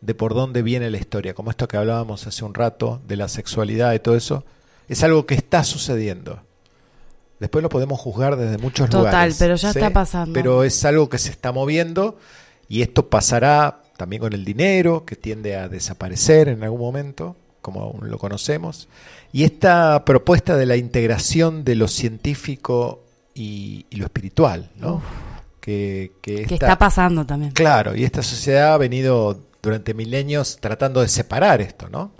S1: de por dónde viene la historia, como esto que hablábamos hace un rato, de la sexualidad y todo eso, es algo que está sucediendo. Después lo podemos juzgar desde muchos
S2: Total,
S1: lugares.
S2: pero ya está pasando.
S1: Pero es algo que se está moviendo y esto pasará también con el dinero, que tiende a desaparecer en algún momento, como aún lo conocemos. Y esta propuesta de la integración de lo científico y, y lo espiritual, ¿no? Que, que
S2: que
S1: esta-
S2: está pasando también.
S1: Claro, y esta sociedad ha venido durante milenios tratando de separar esto, ¿no?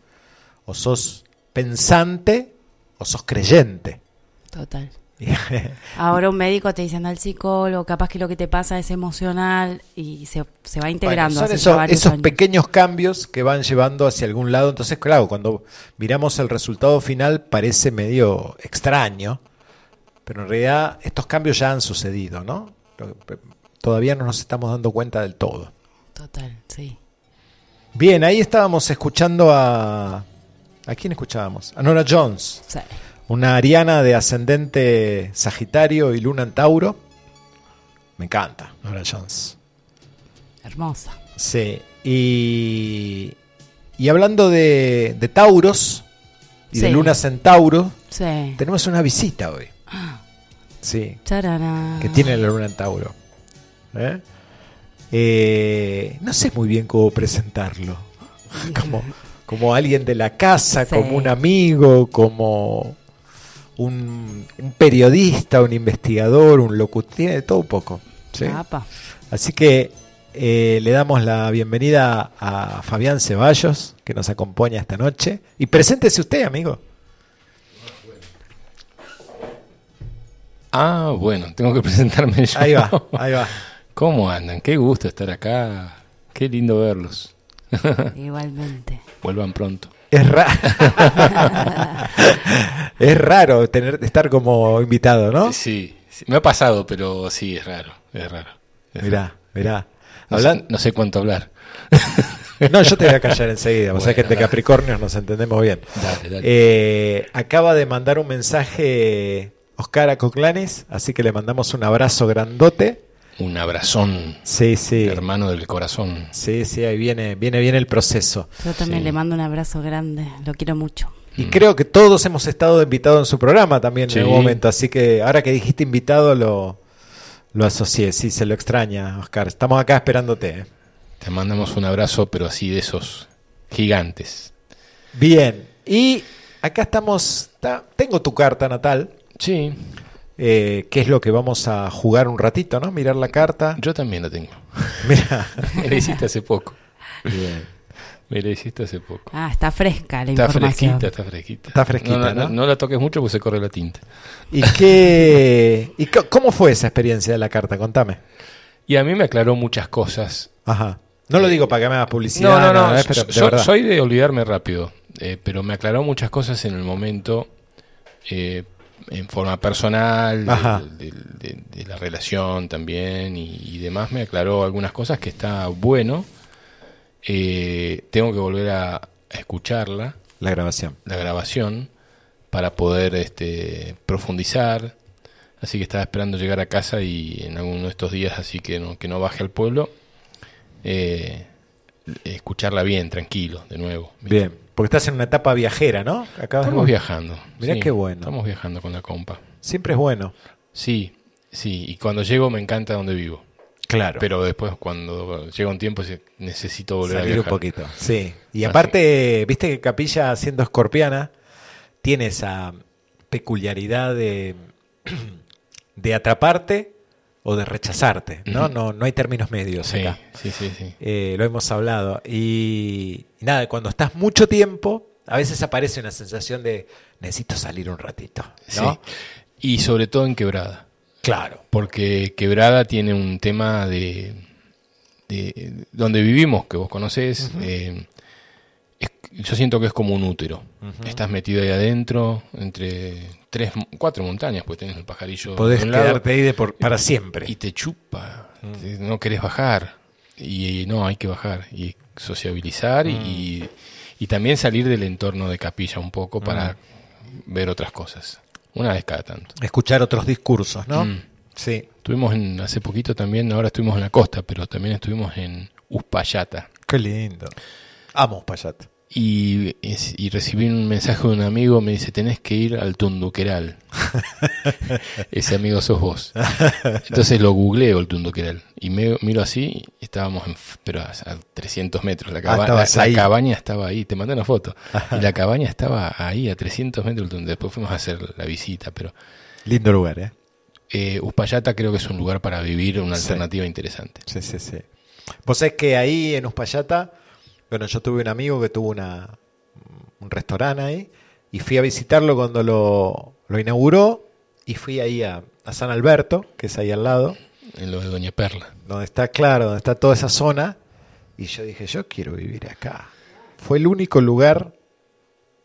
S1: O sos pensante o sos creyente.
S2: Total. Ahora un médico te dice anda al psicólogo, capaz que lo que te pasa es emocional y se, se va integrando.
S1: Bueno, son esos, esos pequeños cambios que van llevando hacia algún lado. Entonces, claro, cuando miramos el resultado final parece medio extraño, pero en realidad estos cambios ya han sucedido, ¿no? Todavía no nos estamos dando cuenta del todo.
S2: Total, sí.
S1: Bien, ahí estábamos escuchando a... ¿A quién escuchábamos? A Nora Jones.
S2: Sí.
S1: Una Ariana de ascendente Sagitario y Luna en Tauro. Me encanta, Nora Jones.
S2: Hermosa.
S1: Sí. Y, y hablando de, de Tauros y de. Luna Centauro,
S2: Sí.
S1: tenemos una visita hoy. Sí, que tiene la Luna en Tauro. ¿Eh? Eh, no sé muy bien cómo presentarlo. Como, como alguien de la casa,
S2: Sí.
S1: como un amigo, como un, un periodista, un investigador, un locutor, tiene todo un poco. ¿sí? Así que eh, le damos la bienvenida a Fabián Ceballos, que nos acompaña esta noche. Y preséntese usted, amigo.
S9: Ah, bueno, tengo que presentarme yo.
S1: Ahí va, ahí va.
S9: ¿Cómo andan? Qué gusto estar acá. Qué lindo verlos.
S2: Igualmente.
S9: Vuelvan pronto.
S1: Es, ra- es raro tener estar como invitado, ¿no?
S9: Sí, sí, me ha pasado, pero sí, es raro. Es raro. Es
S1: Mirá,
S9: raro.
S1: mirá.
S9: No,
S1: Hablan-
S9: sé, no sé cuánto hablar.
S1: No, yo te voy a callar enseguida. Vos sabés que
S9: Bueno,
S1: de. Capricornios nos entendemos bien.
S9: Dale, dale.
S1: Eh, acaba de mandar un mensaje Oscar Acoclanes, así que le mandamos un abrazo grandote.
S9: Un abrazón,
S1: Sí, sí.
S9: hermano del corazón.
S1: Sí, sí, ahí viene, viene bien el proceso.
S2: Yo también
S9: Sí.
S2: le mando un abrazo grande. Lo quiero mucho.
S1: Y creo que todos hemos estado invitados en su programa también
S9: Sí.
S1: en algún momento, así que ahora que dijiste invitado lo, lo asocié, sí, se lo extraña, Oscar. Estamos acá esperándote. ¿eh?
S9: Te mandamos un abrazo, pero así de esos gigantes.
S1: Bien, y acá estamos, ta- tengo tu carta natal,
S9: Sí,
S1: eh, que es lo que vamos a jugar un ratito, ¿no? Mirar la carta.
S9: yo también la tengo.
S1: Mira,
S9: Me la hiciste hace poco. Me la hiciste hace poco.
S2: Ah, está fresca la
S9: Está
S2: información.
S9: fresquita, está fresquita.
S1: Está fresquita,
S9: No, la-
S1: ¿no?
S9: no la toques mucho porque se corre la tinta.
S1: ¿y qué, y cómo fue esa experiencia de la carta? Contame.
S9: Y a mí me aclaró muchas cosas.
S1: Ajá. No lo digo para que me hagas publicidad,
S9: No, no, no.
S1: nada, ¿eh? pero
S9: so-
S1: de
S9: so-
S1: verdad.
S9: soy de olvidarme rápido, eh, pero me aclaró muchas cosas en el momento, eh, en forma personal, de, de- de- de la relación también y, y demás. Me aclaró algunas cosas que está bueno. Eh, tengo que volver a, a escucharla,
S1: La grabación.
S9: la grabación, para poder este, profundizar. Así que estaba esperando llegar a casa y en alguno de estos días, así que no, que no baje al pueblo, eh, escucharla bien, tranquilo, de nuevo.
S1: Bien, porque estás en una etapa viajera, ¿no? Acabas de-
S9: Estamos viajando.
S1: Mirá
S9: sí,
S1: qué bueno.
S9: Estamos viajando con la compa.
S1: Siempre es bueno.
S9: Sí, sí. Y cuando llego me encanta donde vivo.
S1: Claro.
S9: Pero después cuando llega un tiempo necesito volver
S1: Salir
S9: a
S1: un
S9: viajar.
S1: poquito. Sí. Y
S9: Así.
S1: aparte, viste que Capilla, siendo escorpiana, tiene esa peculiaridad de, de atraparte o de rechazarte, ¿no? No, no hay términos medios
S9: Sí,
S1: acá.
S9: sí, sí, sí.
S1: Eh, lo hemos hablado. Y, y nada, cuando estás mucho tiempo, a veces aparece una sensación de necesito salir un ratito, ¿no?
S9: Sí. Y sobre todo en Quebrada.
S1: Claro.
S9: Porque Quebrada tiene un tema de, de donde vivimos, que vos conocés. eh, es- yo siento que es como un útero. Estás metido ahí adentro, entre tres, cuatro montañas, pues tenés el pajarillo.
S1: Podés
S9: de un lado,
S1: quedarte ahí de por- para siempre.
S9: y te chupa. te- No querés bajar. Y, no, hay que bajar. Y sociabilizar y, y también salir del entorno de capilla un poco para ver otras cosas. Una vez cada tanto.
S1: Escuchar otros discursos, ¿no?
S9: Mm.
S1: Sí.
S9: Estuvimos en, hace poquito también, ahora estuvimos en la costa, pero también estuvimos en Uspallata.
S1: Qué lindo. Amo Payat.
S9: Y, y recibí un mensaje de un amigo, me dice, tenés que ir al Tunduqueral. Ese amigo sos vos. Entonces lo googleo el Tunduqueral. Y me, miro así, estábamos en, pero a, a 300 metros. La, caba-
S1: Ah, estabas
S9: la- cabaña estaba ahí, te mandé una foto. Y la cabaña estaba ahí a 300 metros. del Después fuimos a hacer la visita, pero
S1: Lindo lugar, ¿eh?
S9: eh, Uspallata creo que es un lugar para vivir, una
S1: Sí.
S9: alternativa interesante.
S1: Sí, sí, sí. Vos sabés que ahí en Uspallata, bueno, yo tuve un amigo que tuvo una, un restaurante ahí y fui a visitarlo cuando lo, lo inauguró y fui ahí a, a San Alberto, que es ahí al lado,
S9: En lo de Doña Perla.
S1: donde está claro, donde está toda esa zona y yo dije, yo quiero vivir acá. Fue el único lugar,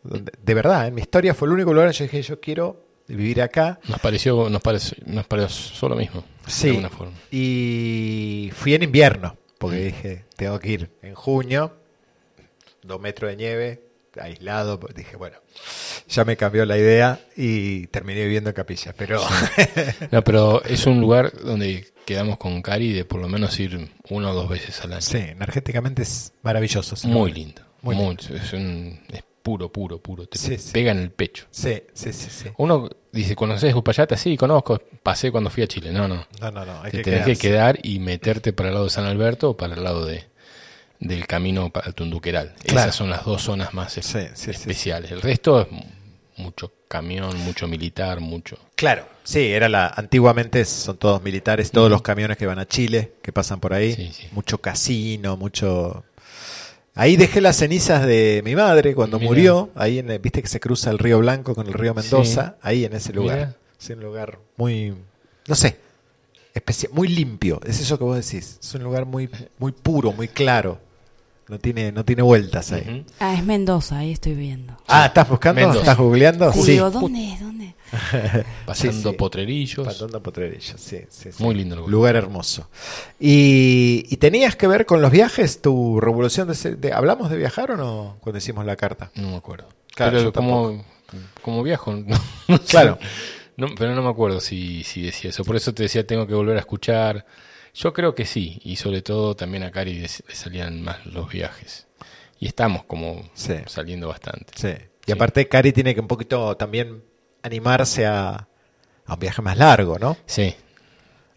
S1: donde, de verdad, en mi historia fue el único lugar donde yo dije, yo quiero vivir acá.
S9: Nos pareció, nos pareció, nos pareció lo mismo,
S1: Sí.
S9: de alguna forma.
S1: Y fui en invierno, porque dije, tengo que ir en junio, dos metros de nieve, aislado, dije, bueno. ya me cambió la idea y terminé viviendo en Capilla. Pero
S9: No, pero es un lugar donde quedamos con Cari de por lo menos ir una o dos veces al año.
S1: sí, energéticamente es maravilloso.
S9: Muy lindo.
S1: Muy
S9: Muy, es, un- es puro, puro, puro. Te
S1: Sí,
S9: pega en el pecho.
S1: Sí, sí, sí, sí.
S9: Uno dice, ¿conoces Uspallata? Sí, conozco. Pasé cuando fui a Chile. No, no.
S1: No, no, no. Hay
S9: Te
S1: que
S9: tenés que quedar y meterte para el lado de San Alberto o para el lado de del camino para Tunduqueral.
S1: Claro.
S9: Esas son las dos zonas más es-
S1: Sí, sí, sí,
S9: especiales. El resto es mucho camión, mucho militar, mucho.
S1: Claro, sí, era la. Antiguamente son todos militares, todos los camiones que van a Chile, que pasan por ahí.
S9: Sí, sí.
S1: Mucho casino, mucho. Ahí dejé las cenizas de mi madre cuando murió. Ahí, en, el- viste que se cruza el río Blanco con el río Mendoza.
S9: Sí.
S1: Ahí en ese lugar.
S9: Mira.
S1: Es un lugar muy. No sé. especial, muy limpio. Es eso que vos decís. Es un lugar muy, muy puro, muy claro. No tiene, no tiene vueltas ahí.
S2: Ah, es Mendoza, ahí estoy viendo.
S1: Ah, ¿estás buscando?
S9: Mendoza.
S1: ¿Estás googleando?
S2: Sí,
S1: Sí.
S2: digo, ¿dónde? ¿Dónde?
S9: Pasando
S1: sí.
S9: potrerillos.
S1: Pasando Potrerillos, sí, sí, sí.
S9: Muy lindo lugar.
S1: Lugar hermoso. Y, y tenías que ver con los viajes, tu revolución de, de- ¿Hablamos de viajar o no cuando hicimos la carta?
S9: No me acuerdo.
S1: Claro,
S9: pero como, como viajo, no, no sé.
S1: Claro.
S9: No, pero no me acuerdo si, si decía eso. Por eso te decía, tengo que volver a escuchar. Yo creo que sí. Y sobre todo también a Cari le, salían más los viajes. Y estamos como
S1: Sí.
S9: saliendo bastante.
S1: Sí. Y
S9: Sí.
S1: aparte, Cari tiene que un poquito también animarse a, a un viaje más largo, ¿no?
S9: Sí,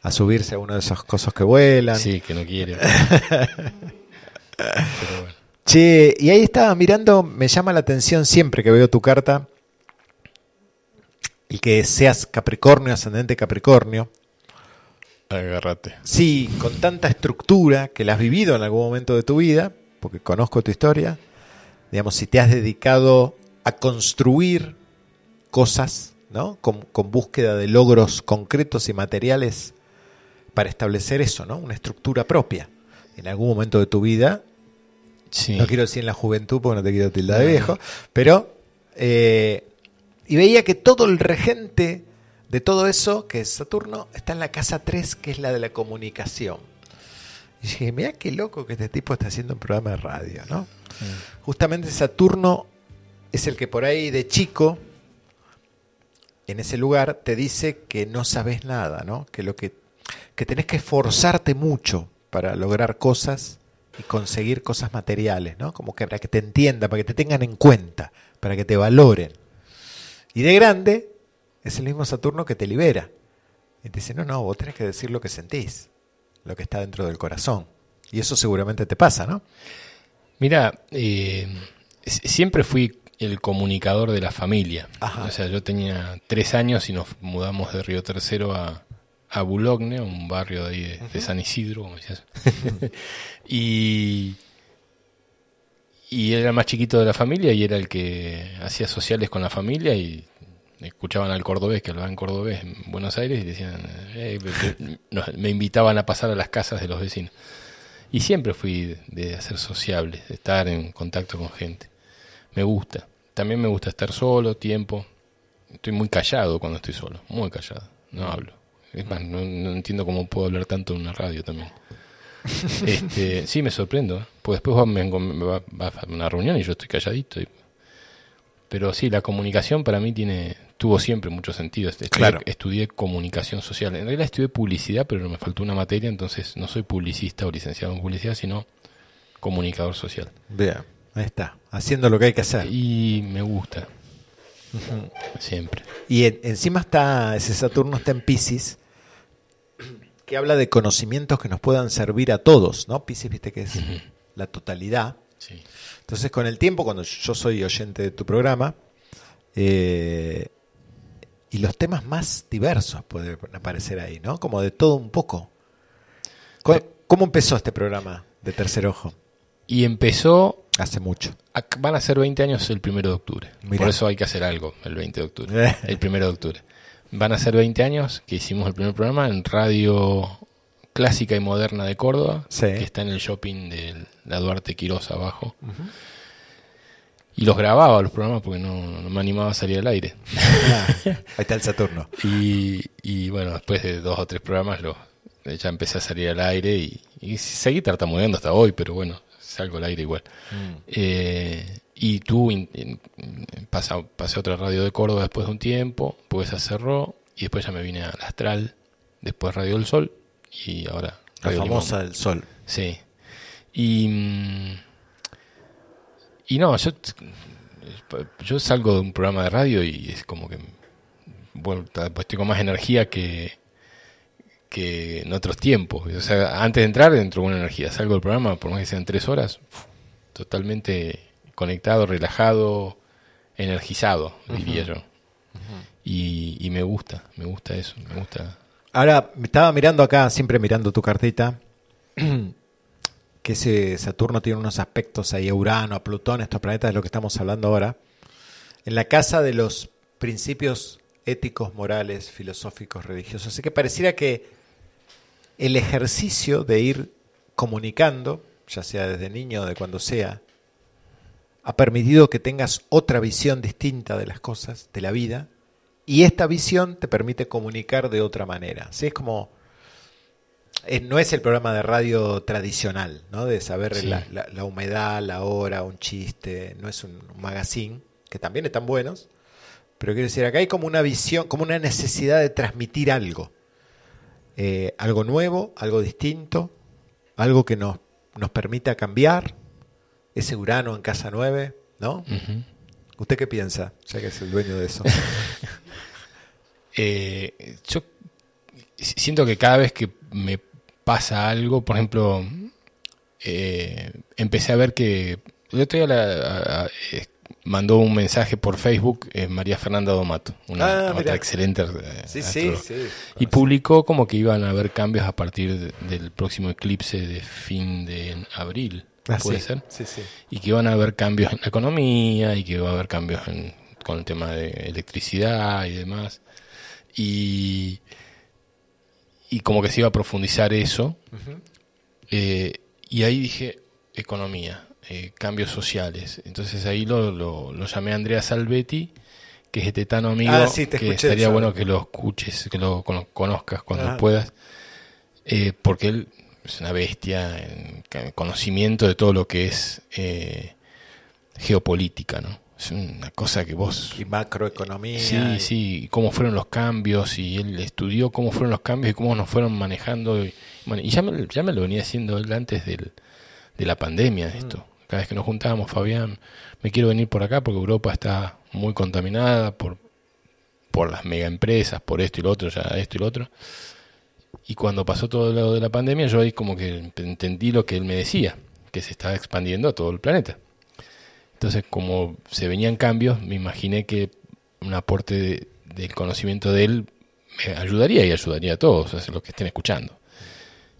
S1: A subirse a uno de esos cosas que vuelan.
S9: sí, que no quiere. pero bueno.
S1: Che, y ahí estaba mirando, me llama la atención siempre que veo tu carta, y que seas Capricornio, ascendente Capricornio.
S9: Agárrate.
S1: Sí, con tanta estructura que la has vivido en algún momento de tu vida, porque conozco tu historia, digamos, si te has dedicado a construir cosas, ¿no? Con, con búsqueda de logros concretos y materiales para establecer eso, ¿no? Una estructura propia. En algún momento de tu vida,
S9: Sí.
S1: no quiero decir en la juventud porque no te quiero tildar de viejo, pero eh, y veía que todo el regente de todo eso, que es Saturno, está en la casa 3, que es la de la comunicación. Y dije, mira qué loco que este tipo está haciendo un programa de radio, ¿no? Justamente Saturno es el que por ahí de chico, en ese lugar, te dice que no sabes nada, ¿no? Que lo que, que tenés que esforzarte mucho para lograr cosas y conseguir cosas materiales, ¿no? Como que para que te entiendan, para que te tengan en cuenta, para que te valoren. Y de grande es el mismo Saturno que te libera. Y te dice, no, no, vos tenés que decir lo que sentís, lo que está dentro del corazón. Y eso seguramente te pasa, ¿no?
S9: Mira, eh, siempre fui el comunicador de la familia.
S1: Ajá.
S9: O sea, yo tenía tres años y nos mudamos de Río Tercero a, a Bulogne, un barrio de ahí de, de San Isidro, como decías. y, y era el más chiquito de la familia y era el que hacía sociales con la familia y escuchaban al cordobés, que hablaban cordobés en Buenos Aires y decían, eh, me- invitaban a pasar a las casas de los vecinos. Y siempre fui de hacer sociable, de estar en contacto con gente. Me gusta. También me gusta estar solo, tiempo. Estoy muy callado cuando estoy solo, muy callado. No hablo. Es más, no, no entiendo cómo puedo hablar tanto en una radio también. Este, sí, me sorprendo. ¿eh? Porque después va, me, me va- va a una reunión y yo estoy calladito. y- Pero sí, la comunicación para mí tiene tuvo siempre mucho sentido. Estudié,
S1: Claro.
S9: estudié comunicación social. En realidad estudié publicidad, pero me faltó una materia, entonces no soy publicista o licenciado en publicidad, sino comunicador social.
S1: Bien, ahí está, haciendo lo que hay que hacer.
S9: Y me gusta. Siempre.
S1: Y en- encima está, ese Saturno está en Pisces, que habla de conocimientos que nos puedan servir a todos, ¿no? Pisces, viste que es la totalidad.
S9: Sí.
S1: Entonces, con el tiempo, cuando yo soy oyente de tu programa, eh, y los temas más diversos pueden aparecer ahí, ¿no? Como de todo un poco. ¿Cómo, cómo empezó este programa de Tercer Ojo?
S9: Y empezó
S1: Hace mucho.
S9: Van a ser 20 años el primero de octubre.
S1: Mirá.
S9: Por eso hay que hacer algo el 20 de octubre. el primero de octubre. Van a ser 20 años que hicimos el primer programa en Radio Clásica y Moderna de Córdoba,
S1: Sí.
S9: que está en el shopping de la Duarte Quiroz abajo. Y los grababa los programas porque no, no me animaba a salir al aire.
S1: Ah, ahí está el Saturno.
S9: Y, y bueno, después de dos o tres programas lo, ya empecé a salir al aire y, y seguí tartamudeando hasta hoy, pero bueno, salgo al aire igual.
S1: Mm.
S9: Eh, y tú in- in- pasa, pasé a otra radio de Córdoba después de un tiempo, pues esa cerró, y después ya me vine al Astral, después Radio del Sol, y ahora
S1: La famosa
S9: Limón.
S1: del sol.
S9: Sí. Y, mm, y no, yo, yo salgo de un programa de radio y es como que bueno, ta- pues estoy con más energía que, que en otros tiempos. O sea, antes de entrar entro con una energía. Salgo del programa, por más que sean tres horas, totalmente conectado, relajado, energizado, diría yo. Y, y me gusta, me gusta eso, me gusta.
S1: Ahora, me estaba mirando acá, siempre mirando tu cartita, que ese Saturno tiene unos aspectos ahí a Urano, a Plutón, estos planetas de lo que estamos hablando ahora, en la casa de los principios éticos, morales, filosóficos, religiosos. Así que pareciera que el ejercicio de ir comunicando, ya sea desde niño o de cuando sea, ha permitido que tengas otra visión distinta de las cosas, de la vida, y esta visión te permite comunicar de otra manera. ¿sí? Es como. Eh, no es el programa de radio tradicional, ¿no? De saber
S9: Sí.
S1: la, la- la humedad, la hora, un chiste. No es un, un magazine, que también están buenos. Pero quiero decir, acá hay como una visión, como una necesidad de transmitir algo. Eh, algo nuevo, algo distinto, algo que nos, nos permita cambiar. Ese Urano en Casa 9, ¿no? ¿Usted qué piensa? Ya que es el dueño de eso.
S9: Eh, yo si- siento que cada vez que me pasa algo, por ejemplo, eh, empecé a ver que el otro día la- a- a- eh, mandó un mensaje por Facebook eh, María Fernanda Domato, una
S1: Ah,
S9: otra excelente
S1: Sí, sí, sí.
S9: Y publicó como que iban a haber cambios a partir de- del próximo eclipse de fin de abril,
S1: Ah,
S9: puede ser
S1: Sí, sí.
S9: y que van a haber cambios en la economía y que va a haber cambios en- con el tema de electricidad y demás. Y, y como que se iba a profundizar eso. Eh, y ahí dije, economía, eh, cambios sociales. Entonces ahí lo, lo, lo llamé a Andrea Salvetti, que es este tan amigo,
S1: Ah, sí, te
S9: que
S1: escuché,
S9: estaría bueno que lo escuches, que lo cono- conozcas cuando
S1: Ah.
S9: puedas. Eh, porque él es una bestia en conocimiento de todo lo que es eh, geopolítica, ¿no? Es una cosa que vos...
S1: Y macroeconomía.
S9: Sí,
S1: y-
S9: sí, y cómo fueron los cambios, y él estudió cómo fueron los cambios y cómo nos fueron manejando. Y, bueno, y ya, me, ya me lo venía haciendo él antes del, de la pandemia, de esto. Cada vez que nos juntábamos, Fabián, me quiero venir por acá porque Europa está muy contaminada por, por las mega empresas, por esto y lo otro, ya esto y lo otro. Y cuando pasó todo lo de la pandemia, yo ahí como que entendí lo que él me decía, que se estaba expandiendo a todo el planeta. Entonces, como se venían cambios, me imaginé que un aporte de- del conocimiento de él me ayudaría y ayudaría a todos, a los que estén escuchando.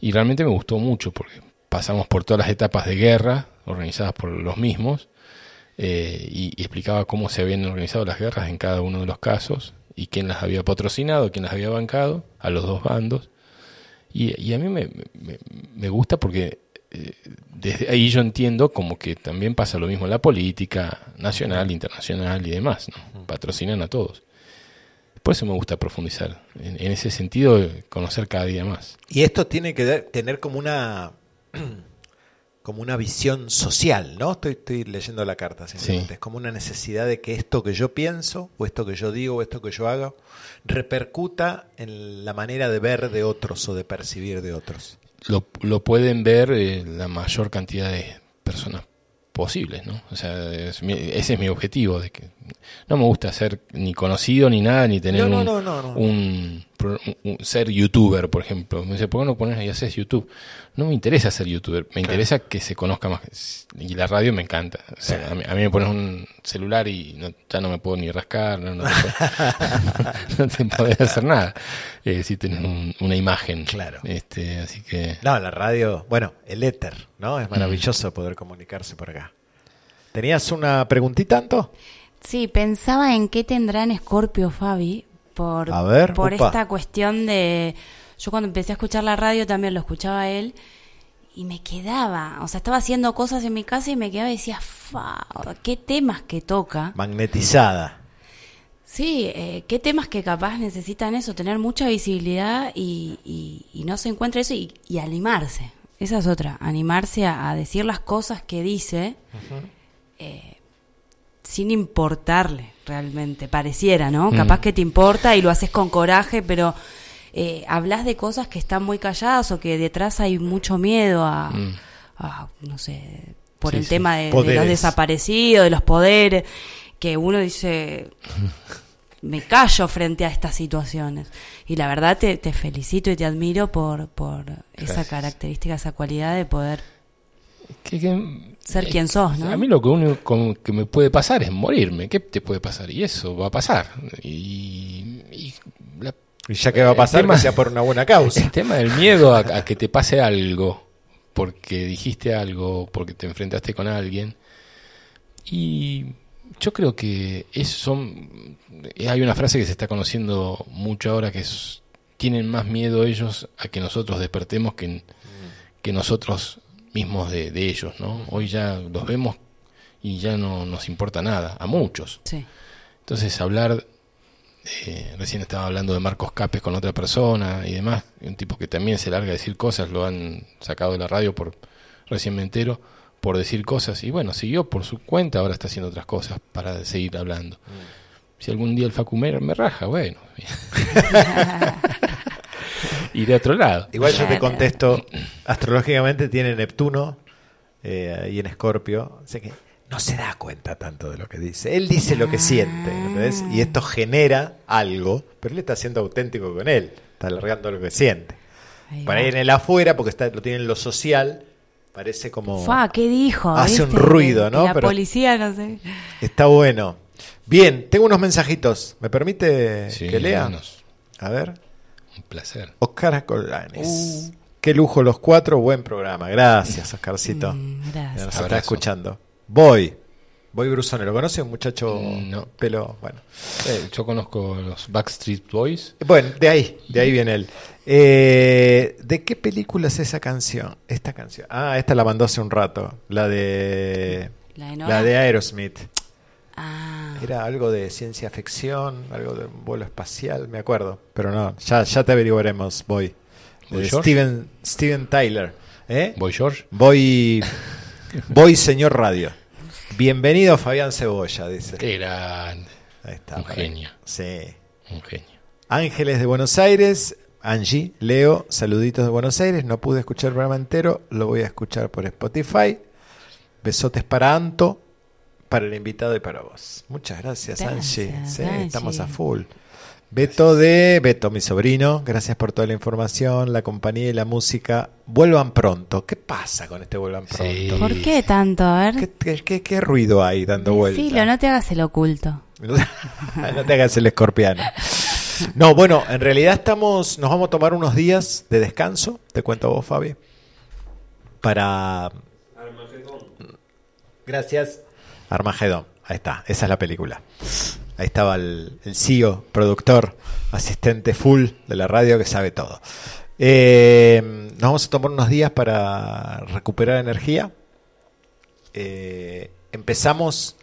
S9: Y realmente me gustó mucho porque pasamos por todas las etapas de guerra organizadas por los mismos eh, y, explicaba cómo se habían organizado las guerras en cada uno de los casos y quién las había patrocinado, quién las había bancado a los dos bandos. Y, y a mí me, me- me gusta porque eh, desde ahí yo entiendo como que también pasa lo mismo en la política nacional, internacional y demás, ¿no? Patrocinan a todos. Por eso me gusta profundizar. En, en ese sentido, conocer cada día más.
S1: Y esto tiene que tener como una como una visión social, ¿no? Estoy, estoy leyendo la carta, simplemente.
S9: Sí.
S1: Es como una necesidad de que esto que yo pienso, o esto que yo digo, o esto que yo hago, repercuta en la manera de ver de otros o de percibir de otros.
S9: Lo, lo pueden ver eh, la mayor cantidad de personas posibles, ¿no? O sea, es mi- ese es mi objetivo, de que no me gusta ser ni conocido ni nada, ni tener
S1: No, no,
S9: un,
S1: no,
S9: un- ser youtuber, por ejemplo. Me dice, ¿por qué no pones y haces YouTube? No me interesa ser youtuber, me interesa que se conozca más. Y la radio me encanta. O sea, a, mí, a mí me pones un celular y no- ya no me puedo ni rascar, no, no te, puedo- no te podés hacer nada eh, si tenés un- una imagen.
S1: Claro.
S9: Este, así que...
S1: No, la radio, bueno, el éter, ¿no? Es maravilloso poder comunicarse por acá. ¿Tenías una preguntita, Anto?
S2: Sí, pensaba en qué tendrá en Scorpio Fabi por,
S1: A ver,
S2: por
S1: upa.
S2: esta cuestión de... Yo cuando empecé a escuchar la radio también lo escuchaba él y me quedaba, o sea, estaba haciendo cosas en mi casa y me quedaba y decía, fa, qué temas que toca.
S1: Magnetizada.
S2: Sí, eh, qué temas que capaz necesitan eso, tener mucha visibilidad y, y- y no se encuentra eso y, y animarse. esa es otra, animarse a, a decir las cosas que dice eh, sin importarle realmente, pareciera, ¿no?
S9: Mm.
S2: Capaz que te importa y lo haces con coraje, pero eh, hablas de cosas que están muy calladas o que detrás hay mucho miedo a,
S9: Mm.
S2: a, no sé, por
S9: Sí,
S2: el
S9: sí.
S2: tema de, los desaparecidos, de los poderes, que uno dice, me callo frente a estas situaciones. Y la verdad te, te felicito y te admiro por, por esa característica, esa cualidad de poder
S9: Que- que-
S2: ser
S9: eh,
S2: quien sos, ¿no?
S9: A mí lo que único que me puede pasar es morirme. ¿Qué te puede pasar? Y eso va a pasar. Y, y la-
S1: Y ya que va a pasar,
S9: tema-
S1: que sea por una buena causa.
S9: el tema del miedo a, a que te pase algo, porque dijiste algo, porque te enfrentaste con alguien. Y yo creo que eso son. Hay una frase que se está conociendo mucho ahora que es. Tienen más miedo ellos a que nosotros despertemos que, que nosotros mismos de, de ellos, ¿no? Hoy ya los vemos y ya no nos importa nada, a muchos.
S2: Sí.
S9: Entonces hablar, eh, recién estaba hablando de Marcos Capes con otra persona y demás, un tipo que también se larga a decir cosas, lo han sacado de la radio por, recién me entero, por decir cosas y bueno, siguió por su cuenta, ahora está haciendo otras cosas para seguir hablando. Si algún día el Facumer me raja, bueno. Iré a otro lado.
S1: Igual yo te contesto, astrológicamente tiene Neptuno eh, ahí en Escorpio, o sea que no se da cuenta tanto de lo que dice. Él dice lo que siente, ¿entendés? Y esto genera algo, pero él está siendo auténtico con él, está alargando lo que siente.
S2: Ahí
S1: Para
S2: va.
S1: ahí en el afuera, porque está, lo tiene en lo social, parece como...
S2: Fua, ¿qué dijo?
S1: Hace un ruido, ¿no?
S2: La
S1: Pero-
S2: policía, no sé.
S1: Está bueno. Bien, tengo unos mensajitos. ¿Me permite
S9: Sí,
S1: que lea? A ver.
S9: Un placer.
S1: Oscar Colanes.
S2: Uh.
S1: Qué lujo los cuatro, buen programa. Gracias, Oscarcito.
S2: Mm, gracias.
S1: nos está escuchando. Voy. Voy Brusone. ¿Lo conoce? Un muchacho
S9: No.
S1: pelo. Bueno.
S9: Eh, yo conozco los Backstreet Boys.
S1: Bueno, de ahí, de ahí viene él. Eh, ¿De qué película es esa canción? Esta canción. Ah, esta la mandó hace un rato. La de.
S2: ¿La de Nora?
S1: La de Aerosmith.
S2: Ah,
S1: Era algo de ciencia ficción, algo de un vuelo espacial, me acuerdo. Pero no, ya, ya te averiguaremos, voy.
S9: ¿Voy
S1: De
S9: George?
S1: Steven, Steven Tyler. ¿eh?
S9: Boy George.
S1: Voy, voy, señor radio. Bienvenido Fabián Cebolla, dice.
S9: Qué grande.
S1: Ahí está.
S9: Un
S1: para-
S9: genio.
S1: Sí.
S9: Un genio.
S1: Ángeles de Buenos Aires. Angie, Leo, saluditos de Buenos Aires. No pude escuchar el programa entero, lo voy a escuchar por Spotify. Besotes para Anto, para el invitado y para vos. Muchas gracias,
S2: Gracias,
S1: Angie. Sí,
S2: Angie.
S1: estamos a full. Beto de Beto, mi sobrino, gracias por toda la información, la compañía y la música. Vuelvan pronto. ¿Qué pasa con este vuelvan pronto?
S9: Sí.
S2: ¿por qué tanto? A ver.
S1: ¿Qué, qué- qué- qué ruido hay dando vueltas?
S2: Decilo, no te hagas el oculto.
S1: no te hagas el escorpiano. No, bueno, en realidad estamos, nos vamos a tomar unos días de descanso, te cuento a vos, Fabi, para... Gracias. Armagedón, ahí está, esa es la película. Ahí estaba el, el CEO, productor, asistente full de la radio que sabe todo. Eh, nos vamos a tomar unos días para recuperar energía. Eh, empezamos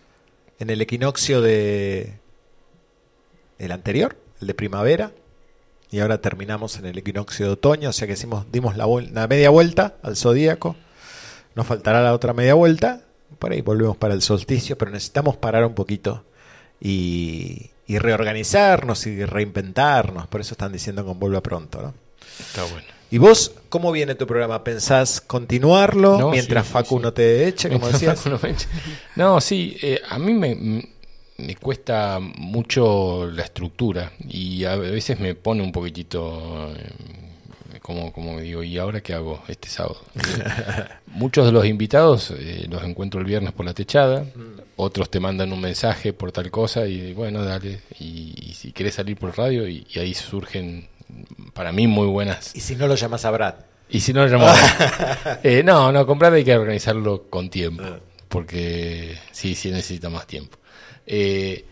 S1: en el equinoccio de el anterior, el de primavera, y ahora terminamos en el equinoccio de otoño, o sea que dimos la, la media vuelta al zodíaco, nos faltará la otra media vuelta, por ahí volvemos para el solsticio, pero necesitamos parar un poquito y, y reorganizarnos y reinventarnos, por eso están diciendo que vuelva pronto, ¿no?
S9: Está bueno.
S1: ¿Y vos cómo viene tu programa? ¿Pensás continuarlo
S9: No,
S1: mientras
S9: sí,
S1: Facu
S9: sí.
S1: no te eche, como decías?
S9: No, sí, eh, a mí me, me cuesta mucho la estructura y a veces me pone un poquitito, eh, como, como digo, ¿y ahora qué hago este sábado? Muchos de los invitados eh, los encuentro el viernes por la techada, otros te mandan un mensaje por tal cosa y bueno, dale, y, y si querés salir por radio y, y ahí surgen para mí muy buenas
S1: Y si no lo llamas a Brad.
S9: y si no, llamamos. eh, no, no, comprar hay que organizarlo con tiempo. Porque sí, sí necesita más tiempo. Eh,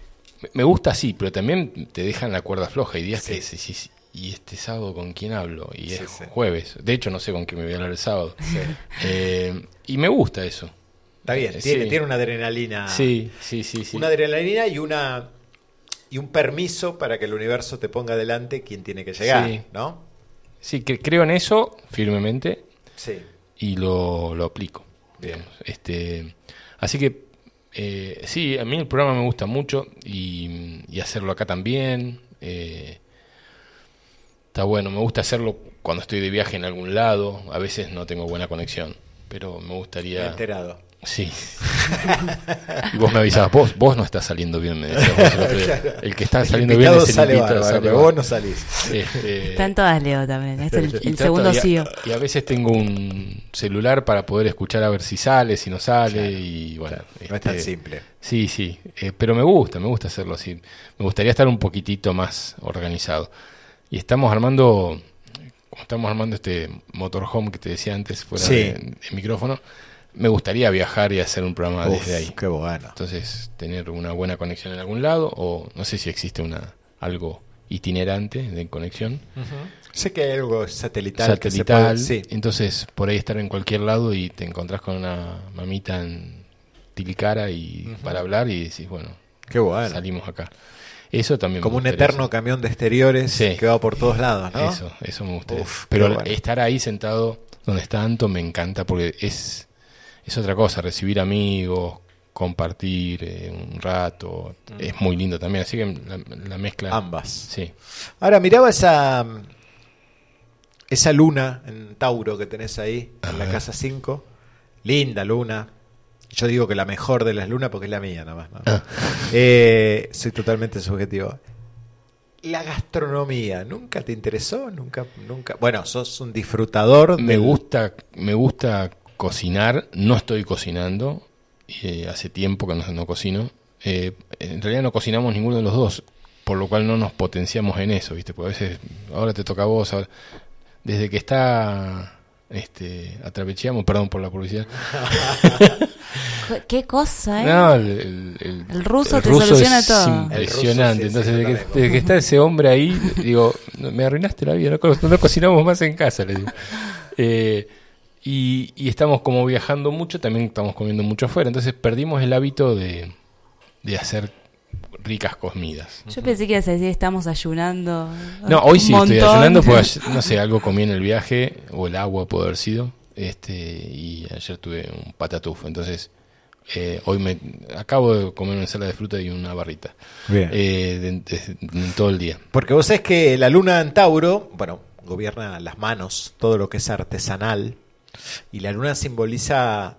S9: me- gusta así, pero también te dejan la cuerda floja. Hay días que
S1: Sí.
S9: dices, "Sí, ¿y este sábado con quién hablo? Y es
S1: sí.
S9: jueves. De hecho, no sé con quién me voy a hablar el sábado. Eh, y me gusta eso.
S1: Está bien,
S9: Eh,
S1: tiene, tiene una adrenalina.
S9: Sí, sí, sí.
S1: Una adrenalina y una y un permiso para que el universo te ponga adelante quien tiene que llegar. ¿no?
S9: Sí, que creo en eso firmemente.
S1: Sí.
S9: y lo, lo aplico. Este, así que eh, sí, a mí el programa me gusta mucho y, y hacerlo acá también. eh, está bueno, me gusta hacerlo cuando estoy de viaje en algún lado. A veces no tengo buena conexión, pero me gustaría.
S1: enterado.
S9: Sí. y vos me avisabas, vos, vos no estás saliendo bien, me decías vos el otro día. El que está
S1: El
S9: saliendo bien es el
S1: sale
S9: invitado,
S1: bárbaro,
S9: sale
S1: pero
S9: bárbaro.
S1: vos no salís.
S9: Este,
S2: Está en todas Leo también. Es el, segundo CEO.
S9: Y a veces tengo un celular para poder escuchar a ver si sale, si no sale. y bueno,
S1: No es tan
S9: este,
S1: simple.
S9: Sí, sí. eh, pero me gusta, me gusta hacerlo así. Me gustaría estar un poquitito más organizado. Y estamos armando, como estamos armando este motorhome que te decía antes fuera
S1: Sí.
S9: de, de micrófono, me gustaría viajar y hacer un programa
S1: Uf,
S9: desde ahí.
S1: Qué bueno.
S9: Entonces, tener una buena conexión en algún lado, o no sé si existe una algo itinerante de conexión
S1: Sé que hay algo satelital. que se
S9: satelital.
S1: puede- sí.
S9: Entonces, por ahí estar en cualquier lado y te encontrás con una mamita en Tilicara y para hablar y decís, bueno,
S1: Qué bueno.
S9: salimos acá. Eso también me
S1: Como un eterno camión de exteriores
S9: Sí.
S1: que va por todos lados, ¿no?
S9: Eso, eso me gustaría.
S1: Uf,
S9: Pero
S1: bueno.
S9: estar ahí sentado donde está Anto me encanta porque es, es otra cosa, recibir amigos, compartir eh, un rato, es muy lindo también. Así que la, la mezcla.
S1: Mm. Ambas.
S9: Sí.
S1: Ahora, miraba esa, esa luna en Tauro que tenés ahí, en la casa 5. Linda luna. Yo digo que la mejor de las lunas porque es la mía, nada más. ¿no?
S9: Ah.
S1: Eh, soy totalmente subjetivo. La gastronomía, ¿nunca te interesó? Nunca, nunca. Bueno, sos un disfrutador.
S9: Me
S1: del-
S9: gusta, me gusta cocinar, no estoy cocinando, eh, hace tiempo que no, no cocino. Eh, en realidad no cocinamos ninguno de los dos, por lo cual no nos potenciamos en eso, ¿viste? Porque a veces, ahora te toca a vos, ahora- desde que está este Atravechiamo, perdón por la publicidad.
S2: ¿Qué cosa, eh?
S9: No, el, el- el-
S2: El ruso
S9: el
S2: te soluciona
S9: es
S2: todo.
S9: Impresionante.
S1: El ruso, sí,
S9: Entonces,
S1: sí,
S9: desde, que,
S1: también.
S9: desde que está ese hombre ahí, digo, "No, me arruinaste la vida, no, co- no cocinamos más en casa, le digo. Eh, y, y estamos como viajando mucho, también estamos comiendo mucho afuera, entonces perdimos el hábito de, de hacer ricas comidas.
S2: Yo pensé que ibas a decir estamos ayunando.
S9: No, hoy sí
S2: Un
S9: estoy
S2: montón.
S9: ayunando, pues no sé, algo comí en el viaje, o el agua puede haber sido, este y ayer tuve un patatuf, entonces eh, hoy me acabo de comer una ensalada de fruta y una barrita.
S1: Bien.
S9: Eh, de- de- de- todo el día.
S1: Porque vos sabés que la luna en Tauro, bueno, gobierna las manos, todo lo que es artesanal, y la luna simboliza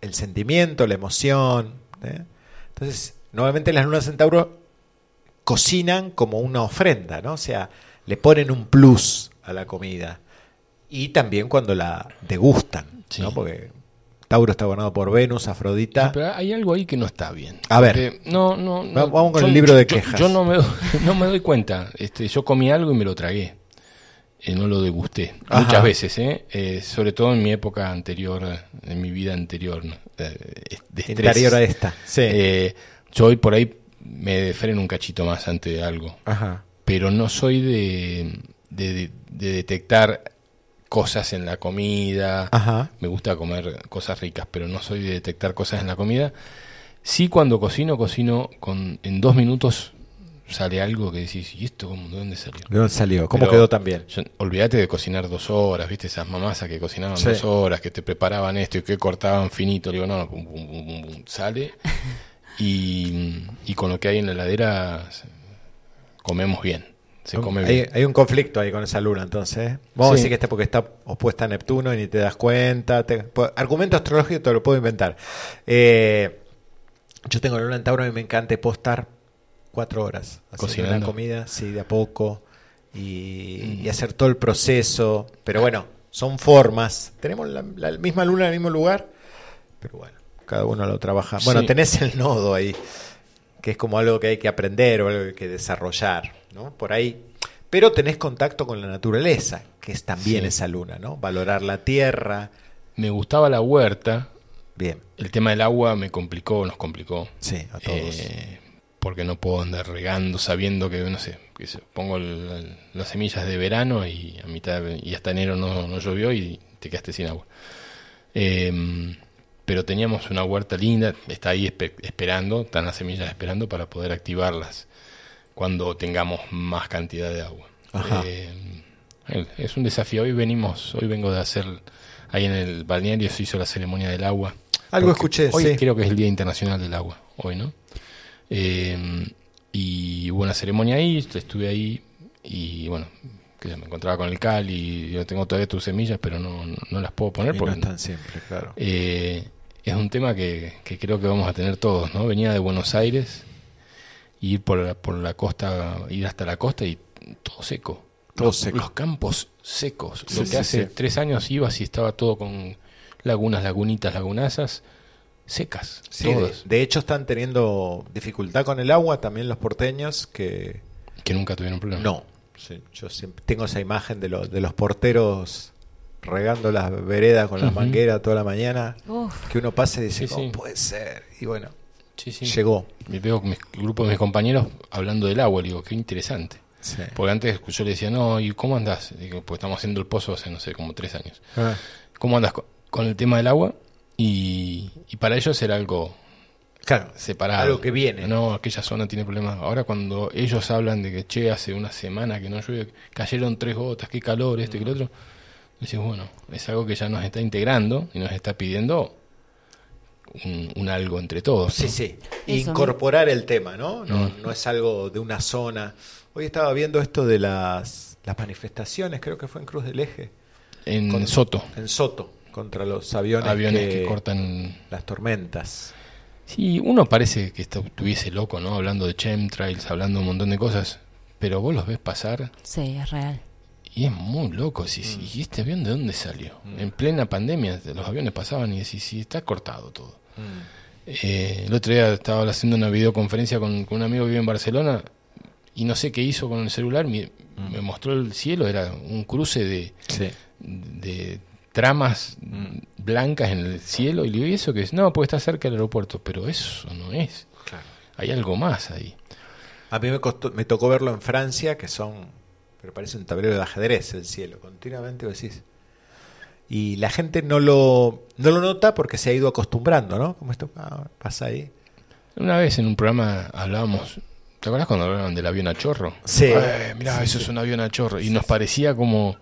S1: el sentimiento, la emoción. ¿eh? Entonces, normalmente las lunas en Tauro cocinan como una ofrenda, ¿no? O sea, le ponen un plus a la comida. Y también cuando la degustan,
S9: Sí.
S1: ¿no? Porque Tauro está gobernado por Venus, Afrodita.
S9: Sí, pero hay algo ahí que no está bien.
S1: A ver.
S9: No, no, no,
S1: Va- vamos con
S9: yo-
S1: el libro de quejas.
S9: Yo, no, me, doy- no me doy cuenta. Este, yo comí algo y me lo tragué. Eh, no lo degusté.
S1: Ajá.
S9: Muchas veces, ¿eh? Eh, sobre todo en mi época anterior, en mi vida anterior, ¿no? Eh, de estrés.
S1: Interior a esta. Sí.
S9: Yo hoy por ahí me freno un cachito más ante algo.
S1: Ajá.
S9: pero no soy de, de, de detectar cosas en la comida.
S1: Ajá.
S9: Me gusta comer cosas ricas, pero no soy de detectar cosas en la comida. Sí, cuando cocino, cocino con en dos minutos sale algo que decís, ¿y esto cómo, de dónde salió?
S1: ¿De dónde salió? ¿Cómo
S9: Pero
S1: quedó también?
S9: olvídate de cocinar dos horas, ¿viste? Esas mamazas que cocinaban
S1: Sí.
S9: dos horas, que te preparaban esto y que cortaban finito. Le digo, no, pum, pum, pum, sale. y, y con lo que hay en la heladera comemos bien. Se come
S1: hay,
S9: bien.
S1: hay un conflicto ahí con esa luna, entonces. ¿eh? Vamos a decir que está porque está opuesta a Neptuno y ni te das cuenta. te- argumento astrológico te lo puedo inventar. Eh, yo tengo la luna en Tauro y me encanta postar cuatro horas haciendo
S9: Cocinando.
S1: la comida, sí, de a poco. Y, y hacer todo el proceso. Pero bueno, son formas. Tenemos la, la misma luna en el mismo lugar, pero bueno, cada uno lo trabaja. Bueno,
S9: Sí.
S1: tenés el nodo ahí que es como algo que hay que aprender o algo que hay que desarrollar, ¿no? Por ahí. Pero tenés contacto con la naturaleza, que es también
S9: Sí.
S1: esa luna, ¿no? Valorar la tierra.
S9: Me gustaba la huerta.
S1: Bien,
S9: El tema del agua me complicó, nos complicó.
S1: sí, a todos.
S9: Eh, porque no puedo andar regando sabiendo que, no sé, que se- pongo el- el- las semillas de verano y a mitad de- y hasta enero no, no llovió y te quedaste sin agua. Eh, pero teníamos una huerta linda, está ahí espe- esperando, están las semillas esperando para poder activarlas cuando tengamos más cantidad de agua.
S1: Ajá.
S9: Eh, es un desafío. Hoy venimos, hoy vengo de hacer ahí en el balneario se hizo la ceremonia del agua.
S1: Algo escuché,
S9: Hoy
S1: sí.
S9: creo que es el Día Internacional del Agua, hoy, ¿no? Eh, y hubo una ceremonia ahí, estuve ahí y bueno, que me encontraba con el cal y yo tengo todavía tus semillas, pero no, no, no las puedo poner
S1: Y no
S9: porque
S1: es tan simple, claro.
S9: eh, es un tema que, que creo que vamos a tener todos, ¿no? Venía de Buenos Aires, ir por la, por la costa, ir hasta la costa y todo seco.
S1: Todo
S9: los,
S1: seco.
S9: los campos secos.
S1: Sí,
S9: Lo que
S1: sí,
S9: hace
S1: sí.
S9: tres años ibas y estaba todo con lagunas, lagunitas, lagunazas, secas.
S1: Sí, de, hecho están teniendo dificultad con el agua también los porteños que
S9: Que nunca tuvieron problema.
S1: no. Sí, yo siempre tengo esa imagen de, los de los porteros regando las veredas con la
S9: Ujú.
S1: manguera toda la mañana,
S2: Uf.
S1: que uno pasa y dice,
S9: Sí,
S1: ¿cómo
S9: sí.
S1: puede ser? Y bueno,
S9: Sí, sí.
S1: llegó.
S9: Me veo con mis, el grupo de mis compañeros hablando del agua. Le digo, qué interesante.
S1: Sí.
S9: Porque antes yo le decía, no, ¿y cómo andás? Digo, pues estamos haciendo el pozo hace, no sé, como tres años.
S1: Ah,
S9: ¿Cómo andas con, con el tema del agua? Y, y para ellos era algo
S1: claro,
S9: separado.
S1: algo que viene.
S9: No, aquella zona tiene problemas. Ahora cuando ellos hablan de que, che, hace una semana que no llueve, cayeron tres gotas, qué calor, este, que el otro, decís, bueno, es algo que ya nos está integrando y nos está pidiendo un, un algo entre todos.
S1: Sí,
S9: ¿no?
S1: sí.
S2: Eso,
S1: Incorporar el tema, ¿no? No,
S9: Mm.
S1: no es algo de una zona. Hoy estaba viendo esto de las, las manifestaciones, creo que fue en Cruz del Eje,
S9: En
S1: Con-
S9: Soto,
S1: en Soto, contra los aviones,
S9: aviones que, cortan...
S1: las tormentas.
S9: Sí, uno parece que está- estuviese loco, ¿no? Hablando de chemtrails, hablando un montón de cosas, pero vos los ves pasar
S2: Sí, es real.
S9: Y es muy loco. Si, si- ¿Y este avión de dónde salió? En plena pandemia los aviones pasaban y decís, sí, está cortado todo. Eh, el otro día estaba haciendo una videoconferencia con, con un amigo que vive en Barcelona y no sé qué hizo con el celular. Me, me mostró el cielo, era un cruce de,
S1: Sí.
S9: de tramas blancas en el cielo. Y le digo, ¿y eso qué es? No, porque está cerca del aeropuerto. Pero eso no es.
S1: Claro.
S9: Hay algo más ahí.
S1: A mí me, costó, me tocó verlo en Francia, que son, pero parece un tablero de ajedrez el cielo, continuamente vos decís. Y la gente no lo, no lo nota porque se ha ido acostumbrando, ¿no? Como esto ah, pasa ahí.
S9: Una vez en un programa hablábamos, ¿te acuerdas cuando hablaban del avión a chorro?
S1: Sí.
S9: Eh, mirá, eso es un avión a chorro. Y nos parecía como,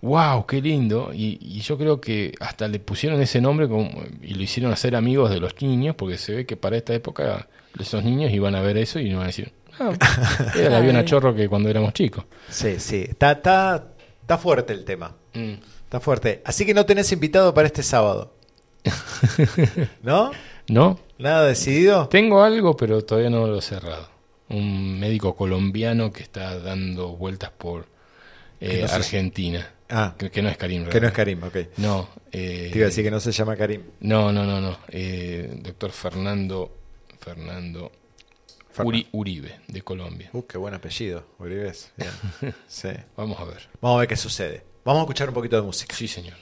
S9: wow, qué lindo. Y, y yo creo que hasta le pusieron ese nombre como, y lo hicieron hacer amigos de los niños, porque se ve que para esta época esos niños iban a ver eso y van a decir, ah, era el avión a chorro que cuando éramos chicos.
S1: Sí, sí. Está, está, está fuerte el tema.
S9: Mm.
S1: Está fuerte. Así que no tenés invitado para este sábado. ¿No?
S9: ¿No?
S1: ¿Nada decidido?
S9: Tengo algo, pero todavía no lo he cerrado. Un médico colombiano que está dando vueltas por eh,
S1: se-
S9: Argentina.
S1: Ah,
S9: Que, que no es Karim.
S1: que no es
S9: ¿verdad?
S1: Karim, ok.
S9: No, eh,
S1: Te iba a decir que no se llama Karim.
S9: no, no, no, no. Eh, doctor Fernando Fernando
S1: Fernan-
S9: Uri- Uribe de Colombia.
S1: Uh, qué buen apellido, Uribes. Bien. Sí.
S9: Vamos a ver.
S1: Vamos a ver qué sucede. Vamos a escuchar un poquito de música.
S9: Sí, señor.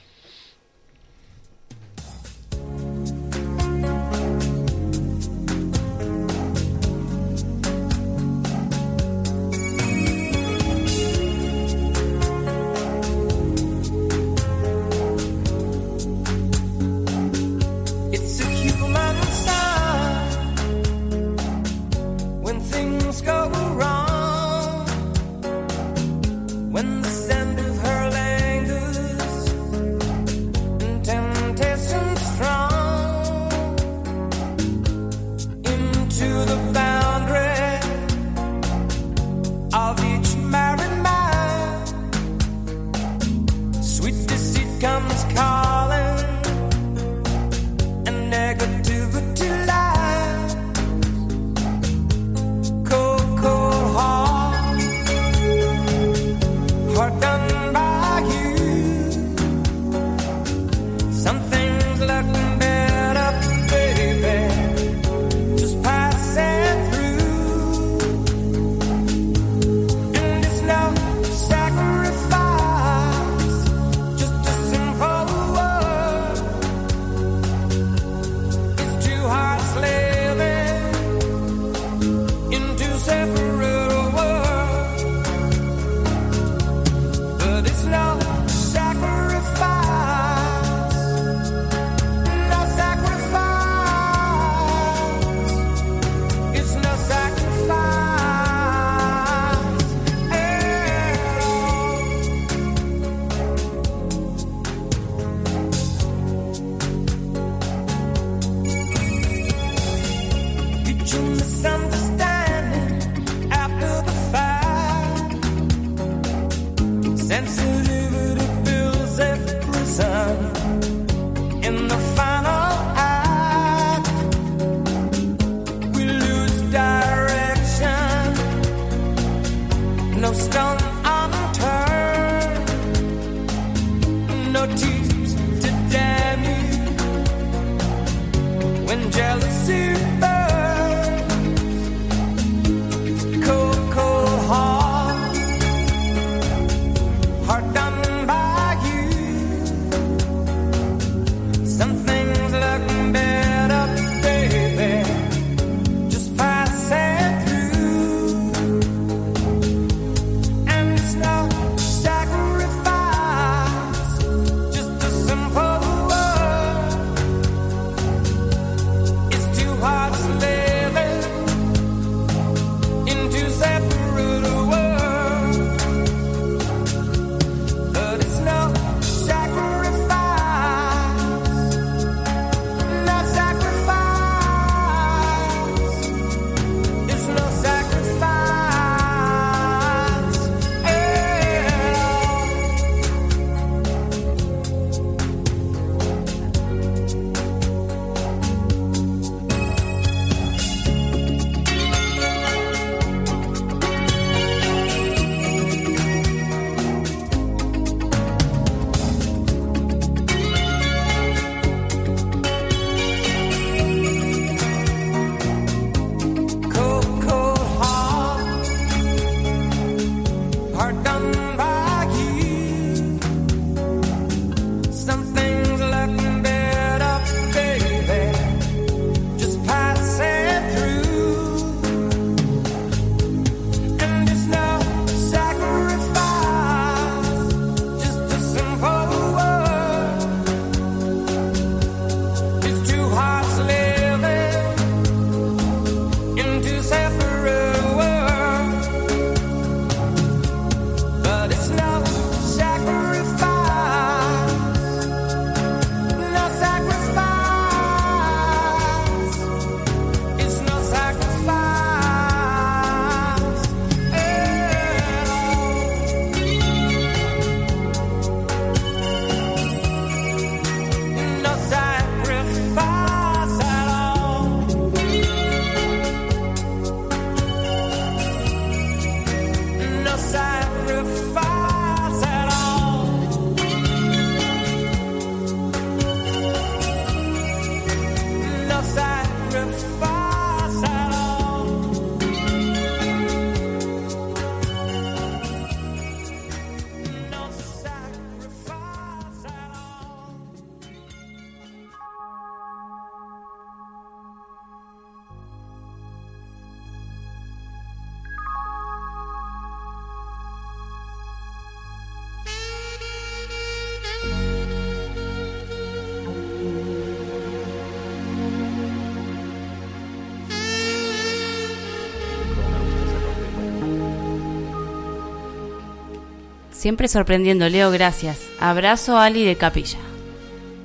S2: Siempre sorprendiendo, Leo, gracias. Abrazo Ali de Capilla.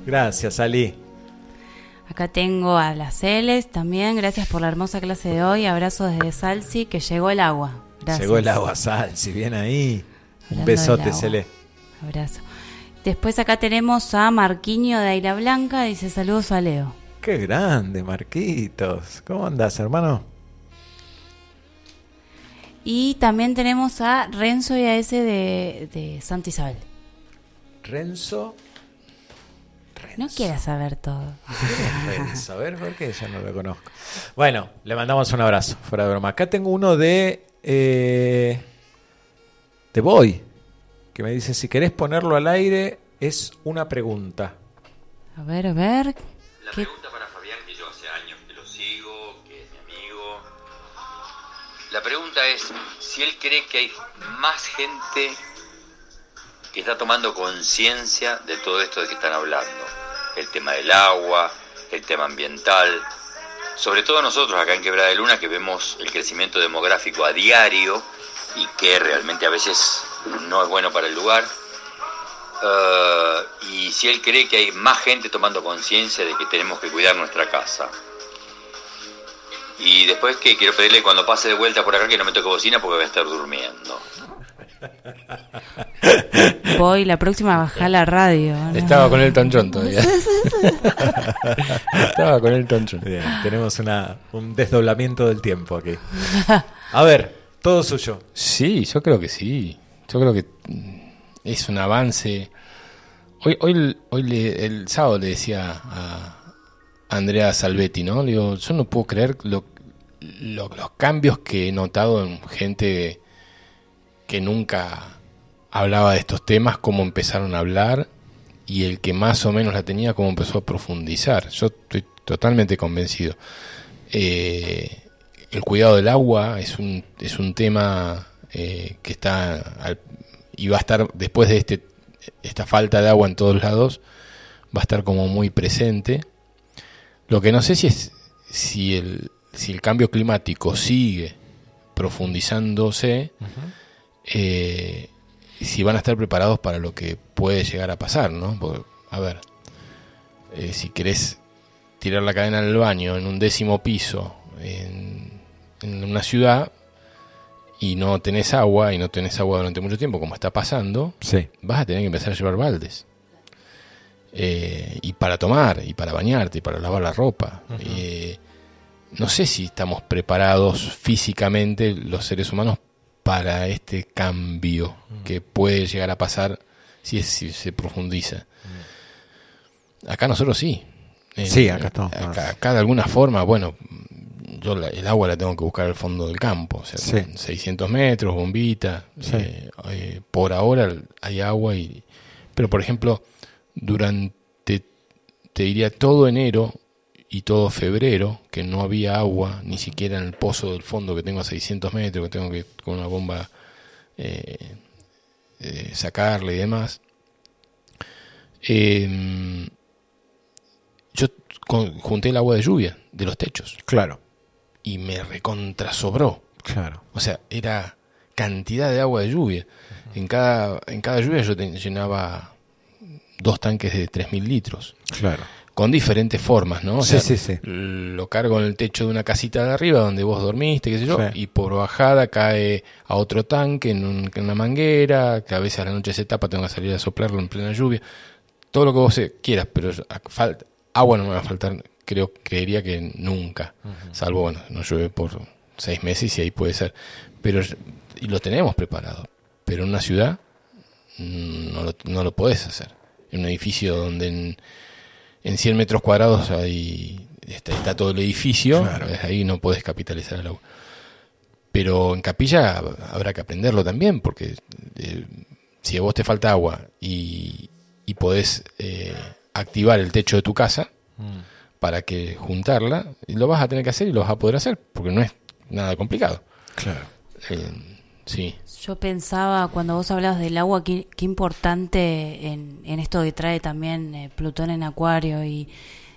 S1: Gracias, Ali.
S2: Acá tengo a las Celes también, gracias por la hermosa clase de hoy. Abrazo desde Salsi, que llegó el agua. Gracias.
S1: Llegó el agua sal, si bien ahí. Un besote. Cele.
S2: Abrazo. Después acá tenemos a Marquiño de Aira Blanca, dice saludos a Leo.
S1: Qué grande, Marquitos. ¿Cómo andas, hermano?
S2: Y también tenemos a Renzo y a ese de, de Santa Isabel.
S1: Renzo.
S2: No quieras saber todo.
S1: Renzo, a ver, ¿por qué? Ya no lo conozco. Bueno, le mandamos un abrazo, fuera de broma. Acá tengo uno de. Eh, de Boy, que me dice: si querés ponerlo al aire, es una pregunta.
S2: A ver, a ver.
S10: La
S2: ¿Qué-
S10: pregunta La pregunta es si él cree que hay más gente que está tomando conciencia de todo esto de que están hablando. El tema del agua, el tema ambiental. Sobre todo nosotros acá en Quebrada de Luna que vemos el crecimiento demográfico a diario y que realmente a veces no es bueno para el lugar. Eh, y si él cree que hay más gente tomando conciencia de que tenemos que cuidar nuestra casa. Y después que quiero pedirle cuando pase de vuelta por acá que no me toque bocina porque voy a estar durmiendo.
S2: Voy, la próxima baja la radio. ¿no?
S9: Estaba con Elton John todavía. Estaba con Elton John.
S1: Bien, tenemos una, un desdoblamiento del tiempo aquí. A ver, todo suyo.
S9: Sí, yo creo que sí. Yo creo que mm, es un avance. Hoy, hoy, hoy le- el sábado le decía a, Andrea Salvetti, ¿no? Yo no puedo creer lo- los cambios que he notado en gente que nunca hablaba de estos temas, cómo empezaron a hablar y el que más o menos la tenía, cómo empezó a profundizar. Yo estoy totalmente convencido. Eh, el cuidado del agua es un, es un tema eh, que está al- y va a estar después de este, esta falta de agua en todos lados, va a estar como muy presente. Lo que no sé si es si el, si el cambio climático sigue profundizándose, eh, si van a estar preparados para lo que puede llegar a pasar, ¿no? Porque, a ver, eh, si querés tirar la cadena del baño en un décimo piso en, en una ciudad y no tenés agua y no tenés agua durante mucho tiempo, como está pasando,
S1: Sí.
S9: vas a tener que empezar a llevar baldes. Eh, y para tomar, y para bañarte, y para lavar la ropa. Eh, no sé si estamos preparados físicamente los seres humanos para este cambio que puede llegar a pasar si, es- si se profundiza. Acá nosotros sí. Eh,
S1: Sí, acá estamos
S9: acá, acá de alguna forma, bueno, yo la- el agua la tengo que buscar al fondo del campo, o sea,
S1: Sí.
S9: con 600 metros, bombita.
S1: Sí.
S9: eh, por ahora hay agua y... Pero, por ejemplo, durante, te diría, todo enero y todo febrero, que no había agua, ni siquiera en el pozo del fondo que tengo a 600 metros, que tengo que con una bomba eh, eh, sacarle y demás. Eh, yo con- junté el agua de lluvia de los techos
S1: Claro,
S9: y me recontrasobró.
S1: claro.
S9: O sea, era cantidad de agua de lluvia. En cada, en cada lluvia yo te- llenaba dos tanques de 3.000 litros.
S1: Claro.
S9: Con diferentes formas, ¿no? O
S1: Sí,
S9: sea,
S1: sí, sí.
S9: Lo cargo en el techo de una casita de arriba donde vos dormiste, qué sé yo, y por bajada cae a otro tanque en, un- en una manguera, que a veces a la noche se tapa, tengo que salir a soplarlo en plena lluvia. Todo lo que vos quieras, pero falta, agua no me va a faltar, creo, creería que nunca. Salvo, bueno, no llueve por seis meses y ahí puede ser. Pero y lo tenemos preparado. Pero en una ciudad mm, no lo, no lo podés hacer. En un edificio donde en, en 100 metros cuadrados hay, está, está todo el edificio,
S1: Claro.
S9: eh, ahí no podés capitalizar el agua. Pero en capilla habrá que aprenderlo también, porque eh, si a vos te falta agua y, y podés eh, activar el techo de tu casa para que juntarla, lo vas a tener que hacer y lo vas a poder hacer, porque no es nada complicado.
S1: Claro.
S9: Eh, sí.
S2: Yo pensaba cuando vos hablabas del agua, qué, qué importante en, en esto que trae también eh, Plutón en Acuario y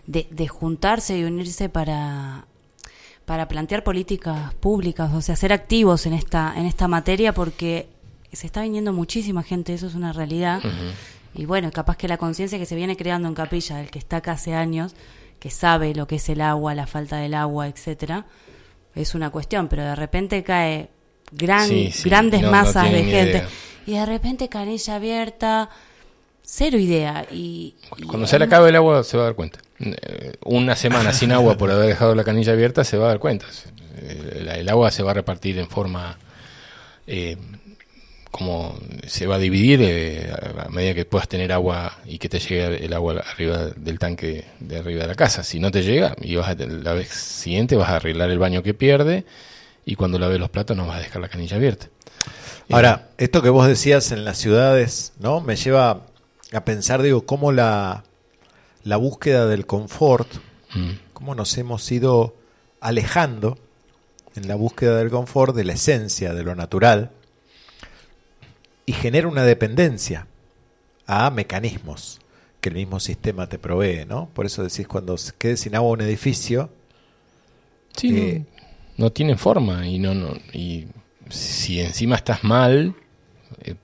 S2: de, de juntarse y unirse para, para plantear políticas públicas, o sea, ser activos en esta, en esta materia porque se está viniendo muchísima gente, eso es una realidad. Y bueno, capaz que la conciencia que se viene creando en Capilla, el que está acá hace años, que sabe lo que es el agua, la falta del agua, etcétera, es una cuestión, pero de repente cae gran,
S9: Sí, sí,
S2: grandes
S9: no- no
S2: masas de gente
S9: idea.
S2: y de repente canilla abierta, cero idea. Y, y
S9: Cuando se le acabe el agua se va a dar cuenta. Eh, Una semana sin agua por haber dejado la canilla abierta se va a dar cuenta. El, el agua se va a repartir en forma eh, como se va a dividir eh, a a medida que puedas tener agua y que te llegue el agua arriba del tanque de arriba de la casa. Si no te llega, y vas a, la vez siguiente vas a arreglar el baño que pierde y cuando laves los platos no vas a dejar la canilla abierta.
S1: Ahora, esto que vos decías en las ciudades, ¿no? Me lleva a pensar, digo, cómo la, la búsqueda del confort,
S9: Mm.
S1: cómo nos hemos ido alejando en la búsqueda del confort de la esencia, de lo natural, y genera una dependencia a mecanismos que el mismo sistema te provee, ¿no? Por eso decís, cuando se quede sin agua un edificio,
S9: Sí,
S1: Eh,
S9: no, tienen forma y no, no y si encima estás mal, eh,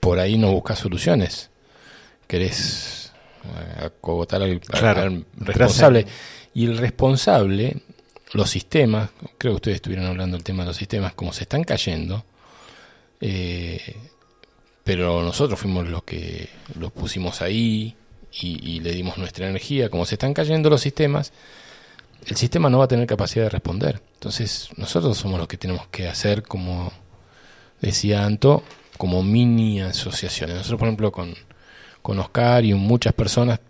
S9: por ahí no buscas soluciones. Querés eh, acogotar al,
S1: Claro,
S9: responsable. Y el responsable, los sistemas, creo que ustedes estuvieron hablando del tema de los sistemas, como se están cayendo, eh, pero nosotros fuimos los que los pusimos ahí y, y le dimos nuestra energía, como se están cayendo los sistemas, el sistema no va a tener capacidad de responder. Entonces, nosotros somos los que tenemos que hacer, como decía Anto, como mini asociaciones. Nosotros, por ejemplo, con, con Oscar y muchas personas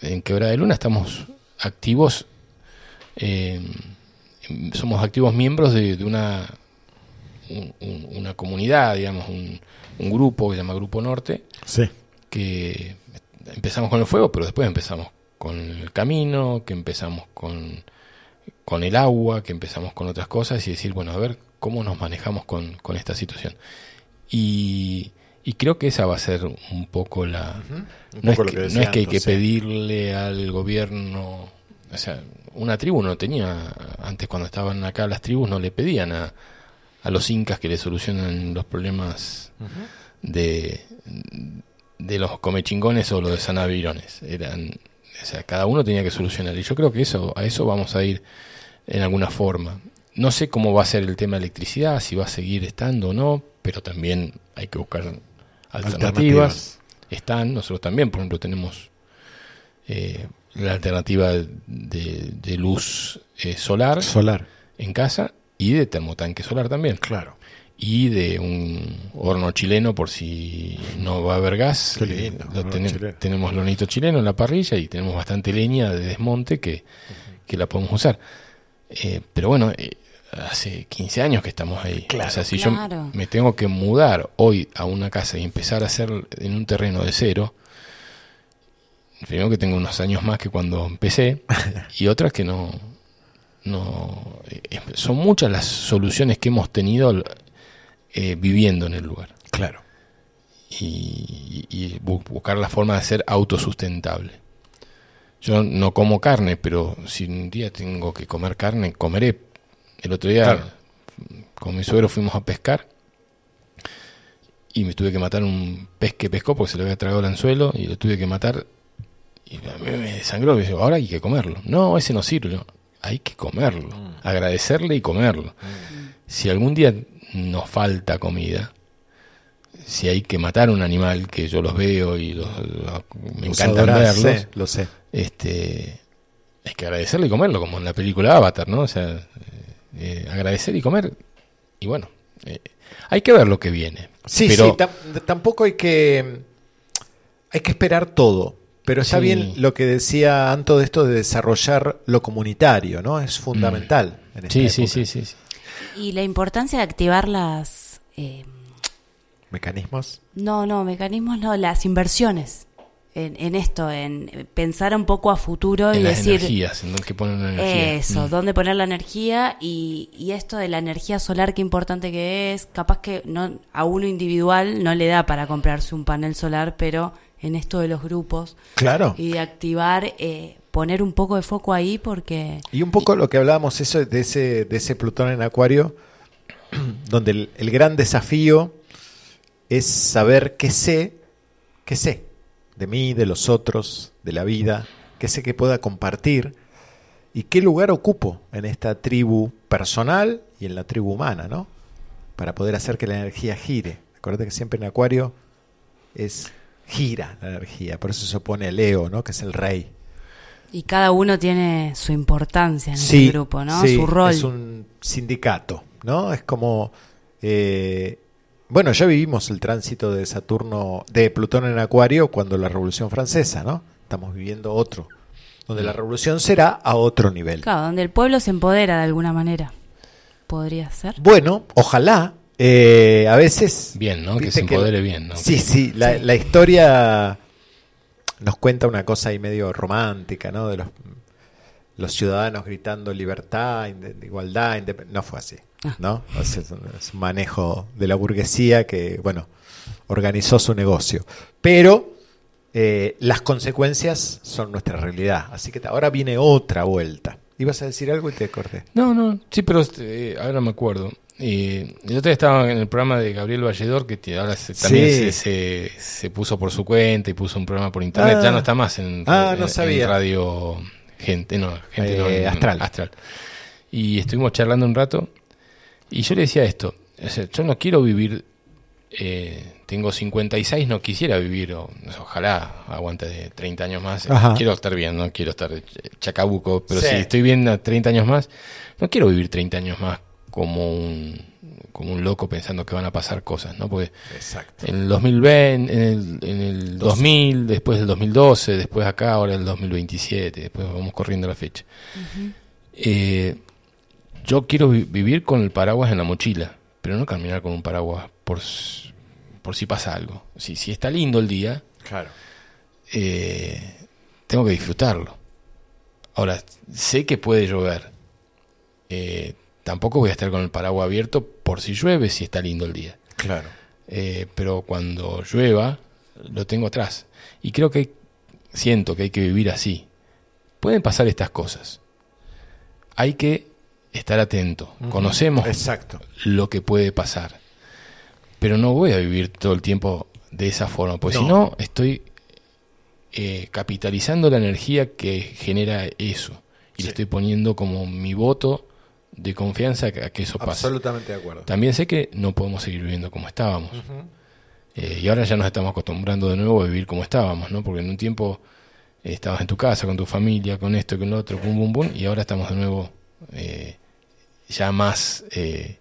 S9: en Quebrada de Luna estamos activos eh, somos activos miembros de, de una, un- un- una comunidad, digamos, un, un grupo que se llama Grupo Norte,
S1: Sí.
S9: que empezamos con el fuego, pero después empezamos con el camino, que empezamos con, con el agua, que empezamos con otras cosas y decir, bueno, a ver cómo nos manejamos con, con esta situación. Y, y creo que esa va a ser un poco la...
S1: Un
S9: No es,
S1: poco
S9: que,
S1: que
S9: no
S1: decía
S9: es que hay que pedirle al gobierno, o sea, una tribu no tenía, antes cuando estaban acá las tribus no le pedían a, a los incas que le solucionen los problemas de, de los comechingones o los de sanavirones. Eran, o sea, cada uno tenía que solucionar. Y yo creo que eso, a eso vamos a ir en alguna forma. No sé cómo va a ser el tema de electricidad, si va a seguir estando o no, pero también hay que buscar alternativas.
S1: Alternativas.
S9: Están, nosotros también, por ejemplo, tenemos eh, la alternativa de, de luz eh, solar
S1: Solar.
S9: en casa y de termotanque solar también.
S1: Claro.
S9: Y de un horno chileno por si no va a haber gas.
S1: Qué
S9: Eh,
S1: lindo,
S9: lo
S1: horno
S9: tene-
S1: chileno.
S9: tenemos el hornito chileno en la parrilla y tenemos bastante leña de desmonte que, que la podemos usar. Eh, pero bueno, eh, hace 15 años que estamos ahí.
S1: Claro.
S9: o sea, si
S2: Claro.
S9: yo me tengo que mudar hoy a una casa y empezar a hacer en un terreno de cero, primero que tengo unos años más que cuando empecé y otras que no no eh, son muchas las soluciones que hemos tenido eh, viviendo en el lugar
S1: Claro.
S9: y, y bu- buscar la forma de ser autosustentable. Yo no como carne, pero si un día tengo que comer carne, comeré. El otro día
S1: Claro.
S9: con mi suegro fuimos a pescar y me tuve que matar un pez que pescó porque se le había tragado el anzuelo y lo tuve que matar y me desangró. Y digo, ahora hay que comerlo. No, ese no sirve. Hay que comerlo. Agradecerle y comerlo. Si algún día nos falta comida, si hay que matar un animal que yo los veo y los, los- me
S1: Los
S9: encantan
S1: adorás,
S9: verlos,
S1: sí, lo sé.
S9: este hay que agradecerle y comerlo, como en la película Avatar, ¿no? O sea, eh, eh, agradecer y comer. Y bueno, eh, hay que ver lo que viene.
S1: Sí,
S9: pero
S1: sí, tam- tampoco hay que hay que esperar todo, pero está
S9: Sí.
S1: bien lo que decía Anto de esto de desarrollar lo comunitario, ¿no? Es fundamental. en esta
S9: sí, sí, sí, sí, sí.
S2: Y la importancia de activar las... eh,
S1: Mecanismos.
S2: no, no, mecanismos no, las inversiones en, en esto, en pensar un poco a futuro y
S9: En las
S2: decir...
S9: energías, en que ponen la energía.
S2: Eso,
S9: Mm.
S2: dónde poner la energía y, y esto de la energía solar, qué importante que es. Capaz que no a uno individual no le da para comprarse un panel solar, pero en esto de los grupos
S1: Claro.
S2: y de activar, eh, poner un poco de foco ahí porque...
S1: Y un poco lo que hablábamos eso de ese, de ese Plutón en Acuario, donde el, gran desafío es saber qué sé, qué sé de mí, de los otros, de la vida, qué sé que pueda compartir y qué lugar ocupo en esta tribu personal y en la tribu humana, ¿no? Para poder hacer que la energía gire. Acuérdate que siempre en Acuario es gira la energía, por eso se opone a Leo, ¿no? Que es el rey.
S2: Y cada uno tiene su importancia en
S1: Sí,
S2: el grupo, ¿no?
S1: sí,
S2: su rol.
S1: Es un sindicato, ¿no? Es como. eh, bueno, ya vivimos el tránsito de Saturno, de Plutón en Acuario cuando la Revolución Francesa, ¿no? Estamos viviendo otro, donde la revolución será a otro nivel.
S2: Claro, donde el pueblo se empodera de alguna manera. Podría ser.
S1: Bueno, ojalá. eh, a veces.
S9: Bien, ¿no? Que se empodere bien, ¿no?
S1: Sí, sí, la, la historia nos cuenta una cosa ahí medio romántica, ¿no? De los, los ciudadanos gritando libertad, inde- igualdad, no fue así,
S2: Ah.
S1: ¿no? O sea, es, un, es un manejo de la burguesía que, bueno, organizó su negocio. Pero eh, las consecuencias son nuestra realidad. Así que ahora viene otra vuelta. Ibas a decir algo y te corté.
S9: No, no, sí, pero este, ahora me acuerdo. Eh, el otro día estaba en el programa de Gabriel Valledor, que ahora se- también
S1: Sí.
S9: se, se, se puso por su cuenta y puso un programa por internet.
S1: Ah.
S9: ya no está más en,
S1: Ah,
S9: en-
S1: no
S9: en
S1: sabía.
S9: radio Gente, no, gente no,
S1: Eh,
S9: en
S1: Astral.
S9: Y estuvimos charlando un rato y yo le decía esto, o sea, yo no quiero vivir, eh, tengo 56, no quisiera vivir, o, ojalá aguante de 30 años más,
S1: Ajá.
S9: quiero estar bien, no quiero estar chacabuco, pero
S1: Sí.
S9: si estoy bien a 30 años más, no quiero vivir 30 años más como un, como un loco pensando que van a pasar cosas, ¿no? Porque
S1: Exacto.
S9: en el 2020, en el, en el 2000, después del 2012, después acá, ahora el 2027, después vamos corriendo la fecha. Eh, yo quiero vi- vivir con el paraguas en la mochila, pero no caminar con un paraguas por, por si pasa algo. Si, si está lindo el día,
S1: Claro.
S9: eh, tengo que disfrutarlo. Ahora, sé que puede llover. Eh, tampoco voy a estar con el paraguas abierto por si llueve, si está lindo el día.
S1: Claro.
S9: Eh, pero cuando llueva, lo tengo atrás. Y creo que hay- siento que hay que vivir así. Pueden pasar estas cosas. Hay que estar atento. Conocemos
S1: Exacto.
S9: lo que puede pasar. Pero no voy a vivir todo el tiempo de esa forma,
S1: No.
S9: si no, estoy eh, capitalizando la energía que genera eso. Y
S1: Sí.
S9: le estoy poniendo como mi voto de confianza a que eso pase.
S1: Absolutamente de acuerdo.
S9: También sé que no podemos seguir viviendo como estábamos. Eh, y ahora ya nos estamos acostumbrando de nuevo a vivir como estábamos, ¿no? Porque en un tiempo eh, estabas en tu casa con tu familia, con esto, con lo otro, pum, pum, pum, y ahora estamos de nuevo eh, ya más eh,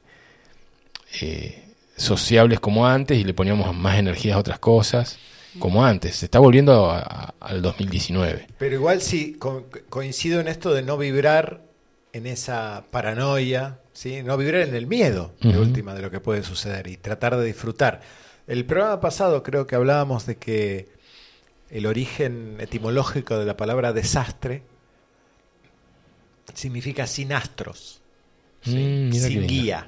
S9: eh, sociables como antes y le poníamos más energías a otras cosas como antes. Se está volviendo a- a- al 2019.
S1: Pero igual sí, co- coincido en esto de no vibrar en esa paranoia, ¿sí? no vibrar en el miedo, de última, de lo que puede suceder y tratar de disfrutar. El programa pasado creo que hablábamos de que el origen etimológico de la palabra desastre significa sin astros, ¿sí?
S9: Mm,
S1: sin guía.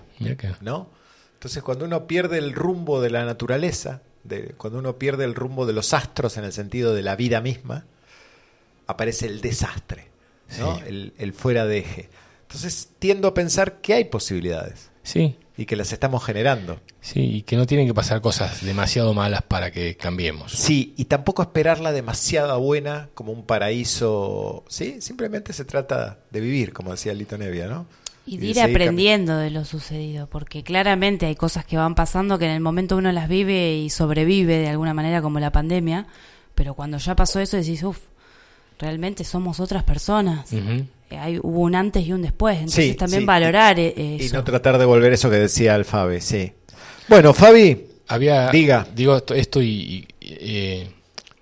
S1: ¿no? Entonces, cuando uno pierde el rumbo de la naturaleza, de, cuando uno pierde el rumbo de los astros en el sentido de la vida misma, aparece el desastre, ¿no?
S9: Sí.
S1: el, el fuera de eje. Entonces, tiendo a pensar que hay posibilidades
S9: Sí,
S1: y que las estamos generando.
S9: sí, y que no tienen que pasar cosas demasiado malas para que cambiemos.
S1: Sí, y tampoco esperarla demasiado buena como un paraíso. Sí, simplemente se trata de vivir, como decía Lito Nevia, ¿no?
S2: Y
S1: de
S2: ir aprendiendo de lo sucedido, porque claramente hay cosas que van pasando que en el momento uno las vive y sobrevive de alguna manera, como la pandemia, pero cuando ya pasó eso decís, uff, realmente somos otras personas. Eh, Hay, hubo un antes y un después, entonces
S1: Sí,
S2: también
S1: sí,
S2: valorar
S1: y-
S2: eh,
S1: Y no tratar de volver eso que decía el Fabi, sí. Bueno, Fabi,
S9: Había,
S1: Diga.
S9: digo esto, esto y, y, eh,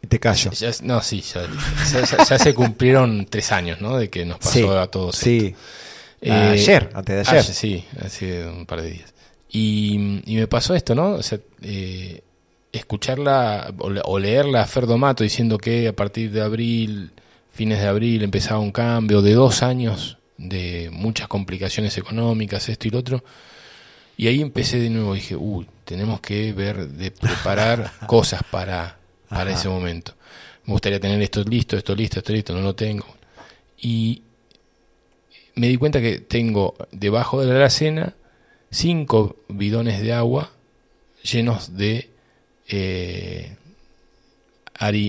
S1: y te callo.
S9: ya, no, sí, ya, ya- ya- ya se cumplieron tres años, ¿no? De que nos pasó
S1: Sí,
S9: a todos.
S1: sí.
S9: esto.
S1: Ayer, antes de ayer.
S9: ah, sí, hace un par de días. Y, y me pasó esto, ¿no? O sea, eh, escucharla o, le- o leerla a Ferdo Mato diciendo que a partir de abril, fines de abril, empezaba un cambio de dos años de muchas complicaciones económicas, esto y lo otro. Y ahí empecé de nuevo, dije, uy, tenemos que ver de preparar cosas para, para
S1: Ajá.
S9: ese momento. Me gustaría tener esto listo, esto listo, esto listo, no lo tengo. Y me di cuenta que tengo debajo de la alacena cinco bidones de agua llenos de eh,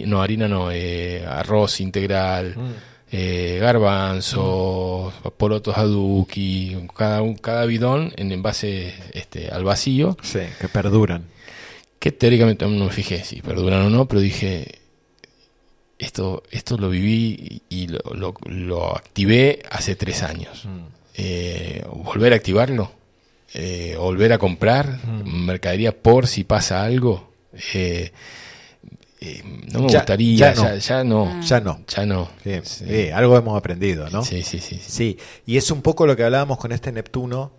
S9: no harina no eh, arroz integral
S1: Mm.
S9: eh, garbanzos porotos aduki cada un- cada bidón en envase este al vacío
S1: Sí, que perduran.
S9: que teóricamente no me fijé si perduran o no, pero dije, esto, esto lo viví y lo, lo- lo activé hace tres años. Eh, volver a activarlo, eh, volver a comprar mercadería por si pasa algo. eh, eh, no me
S1: Ya-
S9: gustaría,
S1: ya no.
S9: ya, ya no,
S1: Ya no.
S9: ya no.
S1: Sí,
S9: Sí.
S1: sí, algo hemos aprendido, ¿no?
S9: Sí, sí, sí, sí.
S1: Sí, y es un poco lo que hablábamos con este Neptuno,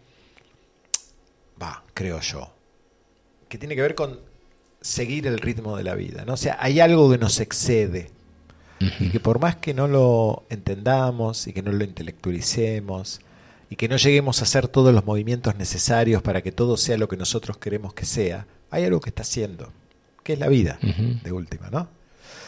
S1: va, creo yo, que tiene que ver con seguir el ritmo de la vida, ¿no? O sea, hay algo que nos excede y que por más que no lo entendamos y que no lo intelectualicemos y que no lleguemos a hacer todos los movimientos necesarios para que todo sea lo que nosotros queremos que sea, hay algo que está haciendo, que es la vida,
S9: Ujú.
S1: de última, ¿no?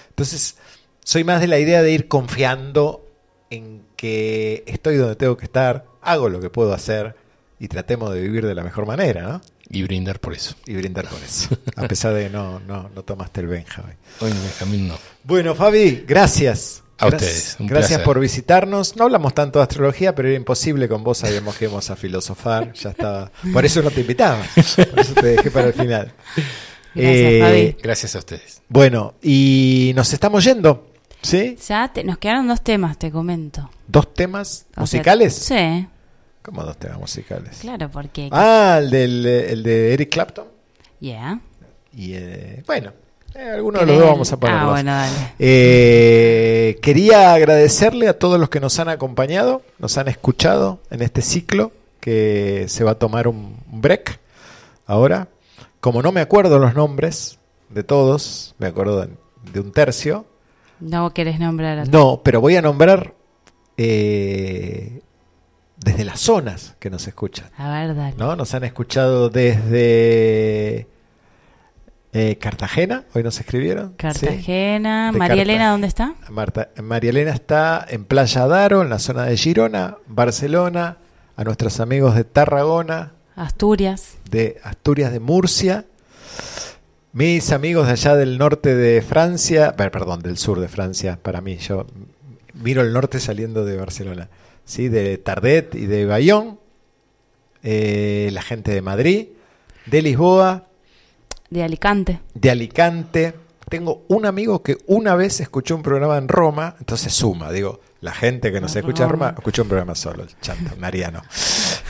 S1: Entonces, soy más de la idea de ir confiando en que estoy donde tengo que estar, hago lo que puedo hacer y tratemos de vivir de la mejor manera, ¿no?
S9: Y brindar por eso.
S1: Y brindar con eso. A pesar de que no, no, no tomaste el Benjamín.
S9: Hoy Benjamín no.
S1: Bueno, Fabi, gracias.
S9: A
S1: Gracias-
S9: ustedes, un
S1: Gracias
S9: placer.
S1: por visitarnos. No hablamos tanto de astrología, pero era imposible con vos. Sabíamos que íbamos a filosofar. Ya estaba. Por eso no te invitaba. Por eso te dejé para el final.
S2: Gracias, Fabi.
S9: Gracias a ustedes.
S1: Bueno, y nos estamos yendo. ¿Sí?
S2: Ya te- nos quedaron dos temas, te comento.
S1: ¿Dos temas
S2: O sea,
S1: musicales?
S2: sí,
S1: ¿Cómo dos temas musicales?
S2: claro, porque...
S1: Ah, el, del, el de Eric Clapton.
S2: Yeah.
S1: Y eh, bueno, Eh, alguno de los dos vamos a
S2: Ah,
S1: ponerlos.
S2: bueno, dale.
S1: Eh, quería agradecerle a todos los que nos han acompañado, nos han escuchado en este ciclo que se va a tomar un break ahora. Como no me acuerdo los nombres de todos, me acuerdo de, un tercio.
S2: No querés nombrar a
S1: No, pero voy a nombrar eh, desde las zonas que nos escuchan.
S2: A ver, dale.
S1: ¿no? Nos han escuchado desde eh, Cartagena, hoy nos escribieron.
S2: Cartagena. María Elena, ¿dónde está?
S1: Marta, María Elena está en Playa Daro, en la zona de Girona, Barcelona, a nuestros amigos de Tarragona,
S2: Asturias.
S1: de Asturias de Murcia, mis amigos de allá del norte de Francia, per- perdón, del sur de Francia, para mí, yo miro el norte saliendo de Barcelona, ¿sí? de Tardet y de Bayón, eh, la gente de Madrid, de Lisboa,
S2: De Alicante.
S1: de Alicante. Tengo un amigo que una vez escuchó un programa en Roma, entonces suma, digo, la gente que nos escucha en
S2: Roma.
S1: Escucha un programa solo, el chanto, Mariano.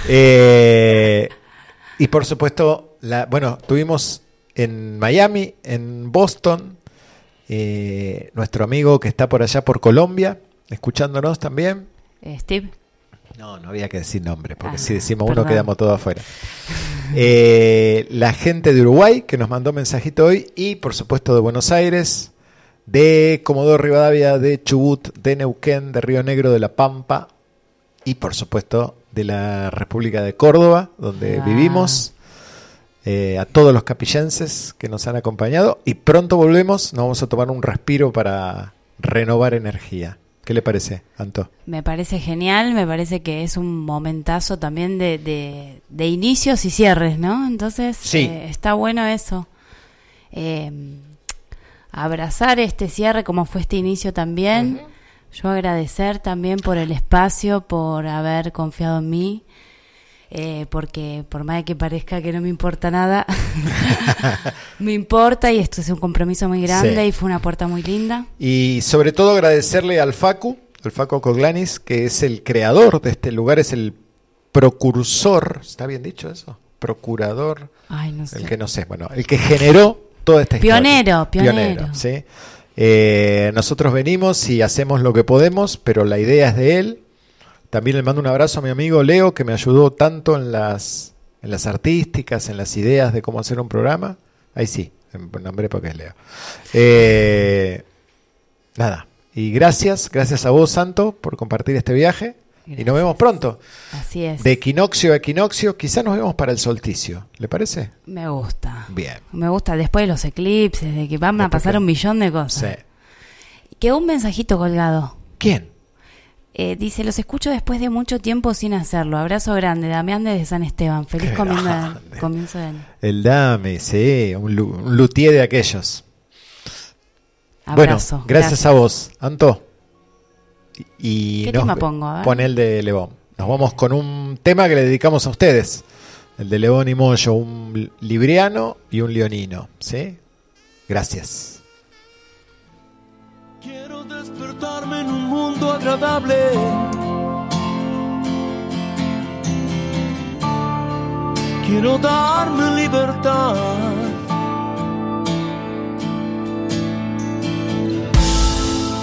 S1: Eh, y por supuesto, la, bueno, tuvimos en Miami, en Boston, eh, nuestro amigo que está por allá por Colombia, escuchándonos también.
S2: Eh, Steve.
S1: No, no había que decir nombre, porque
S2: Ah,
S1: si decimos uno quedamos todos afuera. Eh, la gente de Uruguay que nos mandó mensajito hoy y por supuesto de Buenos Aires, de Comodoro Rivadavia, de Chubut, de Neuquén, de Río Negro, de La Pampa y por supuesto de la República de Córdoba, donde
S2: Ah.
S1: vivimos. Eh, a todos los capillenses que nos han acompañado y pronto volvemos, nos vamos a tomar un respiro para renovar energía. ¿Qué le parece, Anto?
S2: Me parece genial, me parece que es un momentazo también de, de, de inicios y cierres, ¿no? Entonces,
S1: Sí.
S2: eh, está bueno eso. Eh, abrazar este cierre como fue este inicio también. Yo agradecer también por el espacio, por haber confiado en mí. eh, porque por más de que parezca que no me importa nada, me importa y esto es un compromiso muy grande
S1: Sí.
S2: y fue una puerta muy linda.
S1: Y sobre todo agradecerle al Facu, al Facu Coglanis, que es el creador de este lugar, es el procursor, ¿está bien dicho eso? Procurador,
S2: Ay, no sé.
S1: el que no sé, bueno, el que generó toda esta historia.
S2: Pionero, pionero.
S1: ¿sí? Eh, nosotros venimos y hacemos lo que podemos, pero la idea es de él. También le mando un abrazo a mi amigo Leo, que me ayudó tanto en las, en las artísticas, en las ideas de cómo hacer un programa. Ahí sí, en nombre porque es Leo. Eh, nada, y gracias, gracias a vos, Santo, por compartir este viaje. Y nos vemos pronto.
S2: Así es.
S1: De equinoccio a equinoccio, quizás nos vemos para el solsticio. ¿Le parece?
S2: Me gusta.
S1: Bien.
S2: Me gusta después de los eclipses, de que van a pasar un millón de cosas.
S1: Sí.
S2: Quedó un mensajito colgado.
S1: ¿Quién?
S2: Eh, dice, los escucho después de mucho tiempo sin hacerlo. Abrazo grande, Damián desde San Esteban. Feliz comienzo, comienzo de.
S1: El Dame, sí, un, un luthier de aquellos.
S2: Abrazo.
S1: Bueno, gracias, a vos, Anto. Y
S2: ¿Qué
S1: nos
S2: tema pongo? A ver.
S1: Pon el de León. Nos vamos con un tema que le dedicamos a ustedes. El de León y Moyo, un libriano y un leonino. ¿Sí? Gracias.
S7: Quiero despertarme en un mundo agradable. Quiero darme libertad.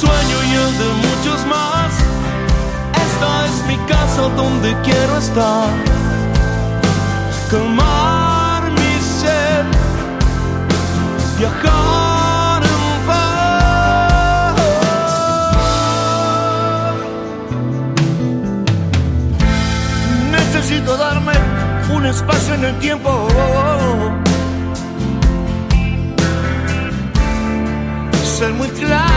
S7: sueño y el de muchos más. Esta es mi casa donde quiero estar. Calmar mi sed, viajar. Necesito darme un espacio en el tiempo. Ser muy claro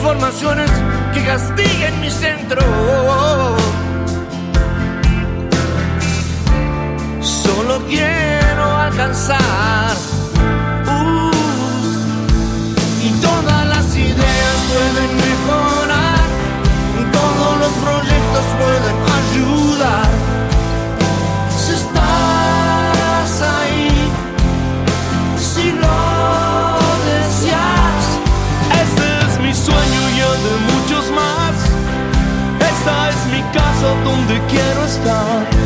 S7: informaciones que castiguen mi centro. solo quiero alcanzar. Uh, y todas las ideas pueden mejorar, todos los proyectos pueden ayudar. Donde quiero estar.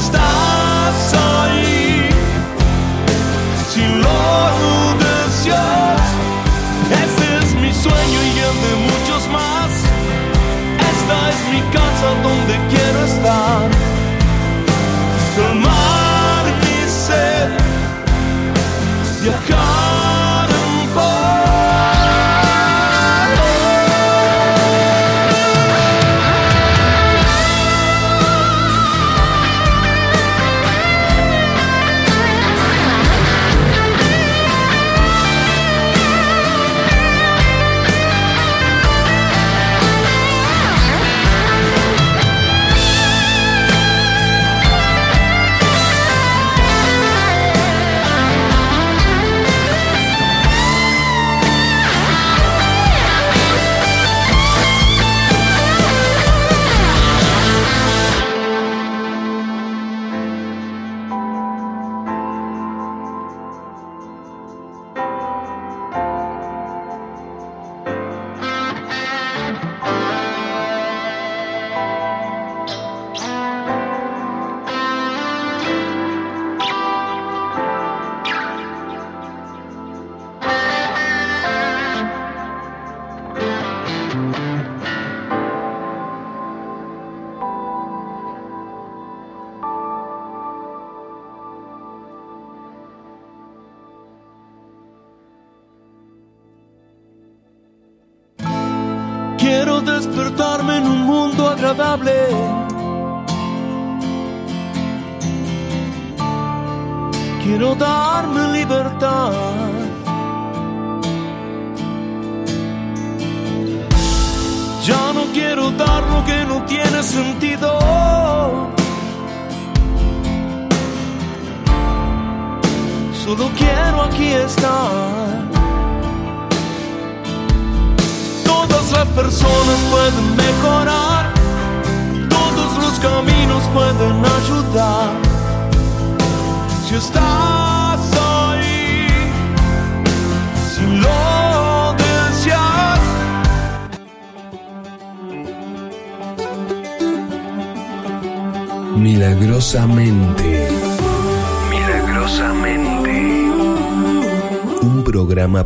S7: Si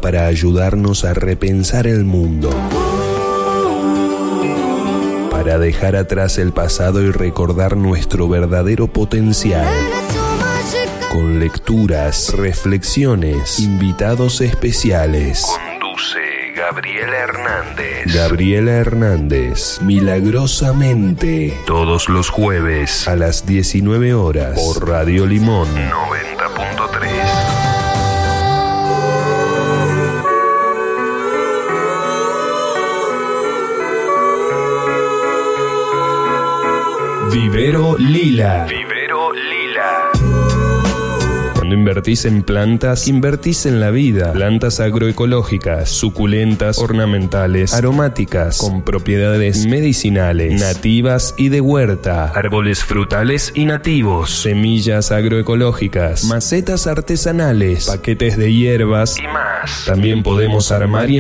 S6: para ayudarnos a repensar el mundo. Para dejar atrás el pasado y recordar nuestro verdadero potencial. Con lecturas, reflexiones, invitados especiales. Conduce Gabriela Hernández. Gabriela Hernández, milagrosamente. Todos los jueves a las 19 horas por Radio Limón 90.3. Vivero Lila. Vivero Lila. Cuando invertís en plantas, invertís en la vida. Plantas agroecológicas, suculentas, ornamentales, aromáticas, con propiedades medicinales, nativas y de huerta. Árboles frutales y nativos. Semillas agroecológicas, macetas artesanales, paquetes de hierbas y más. También podemos armar y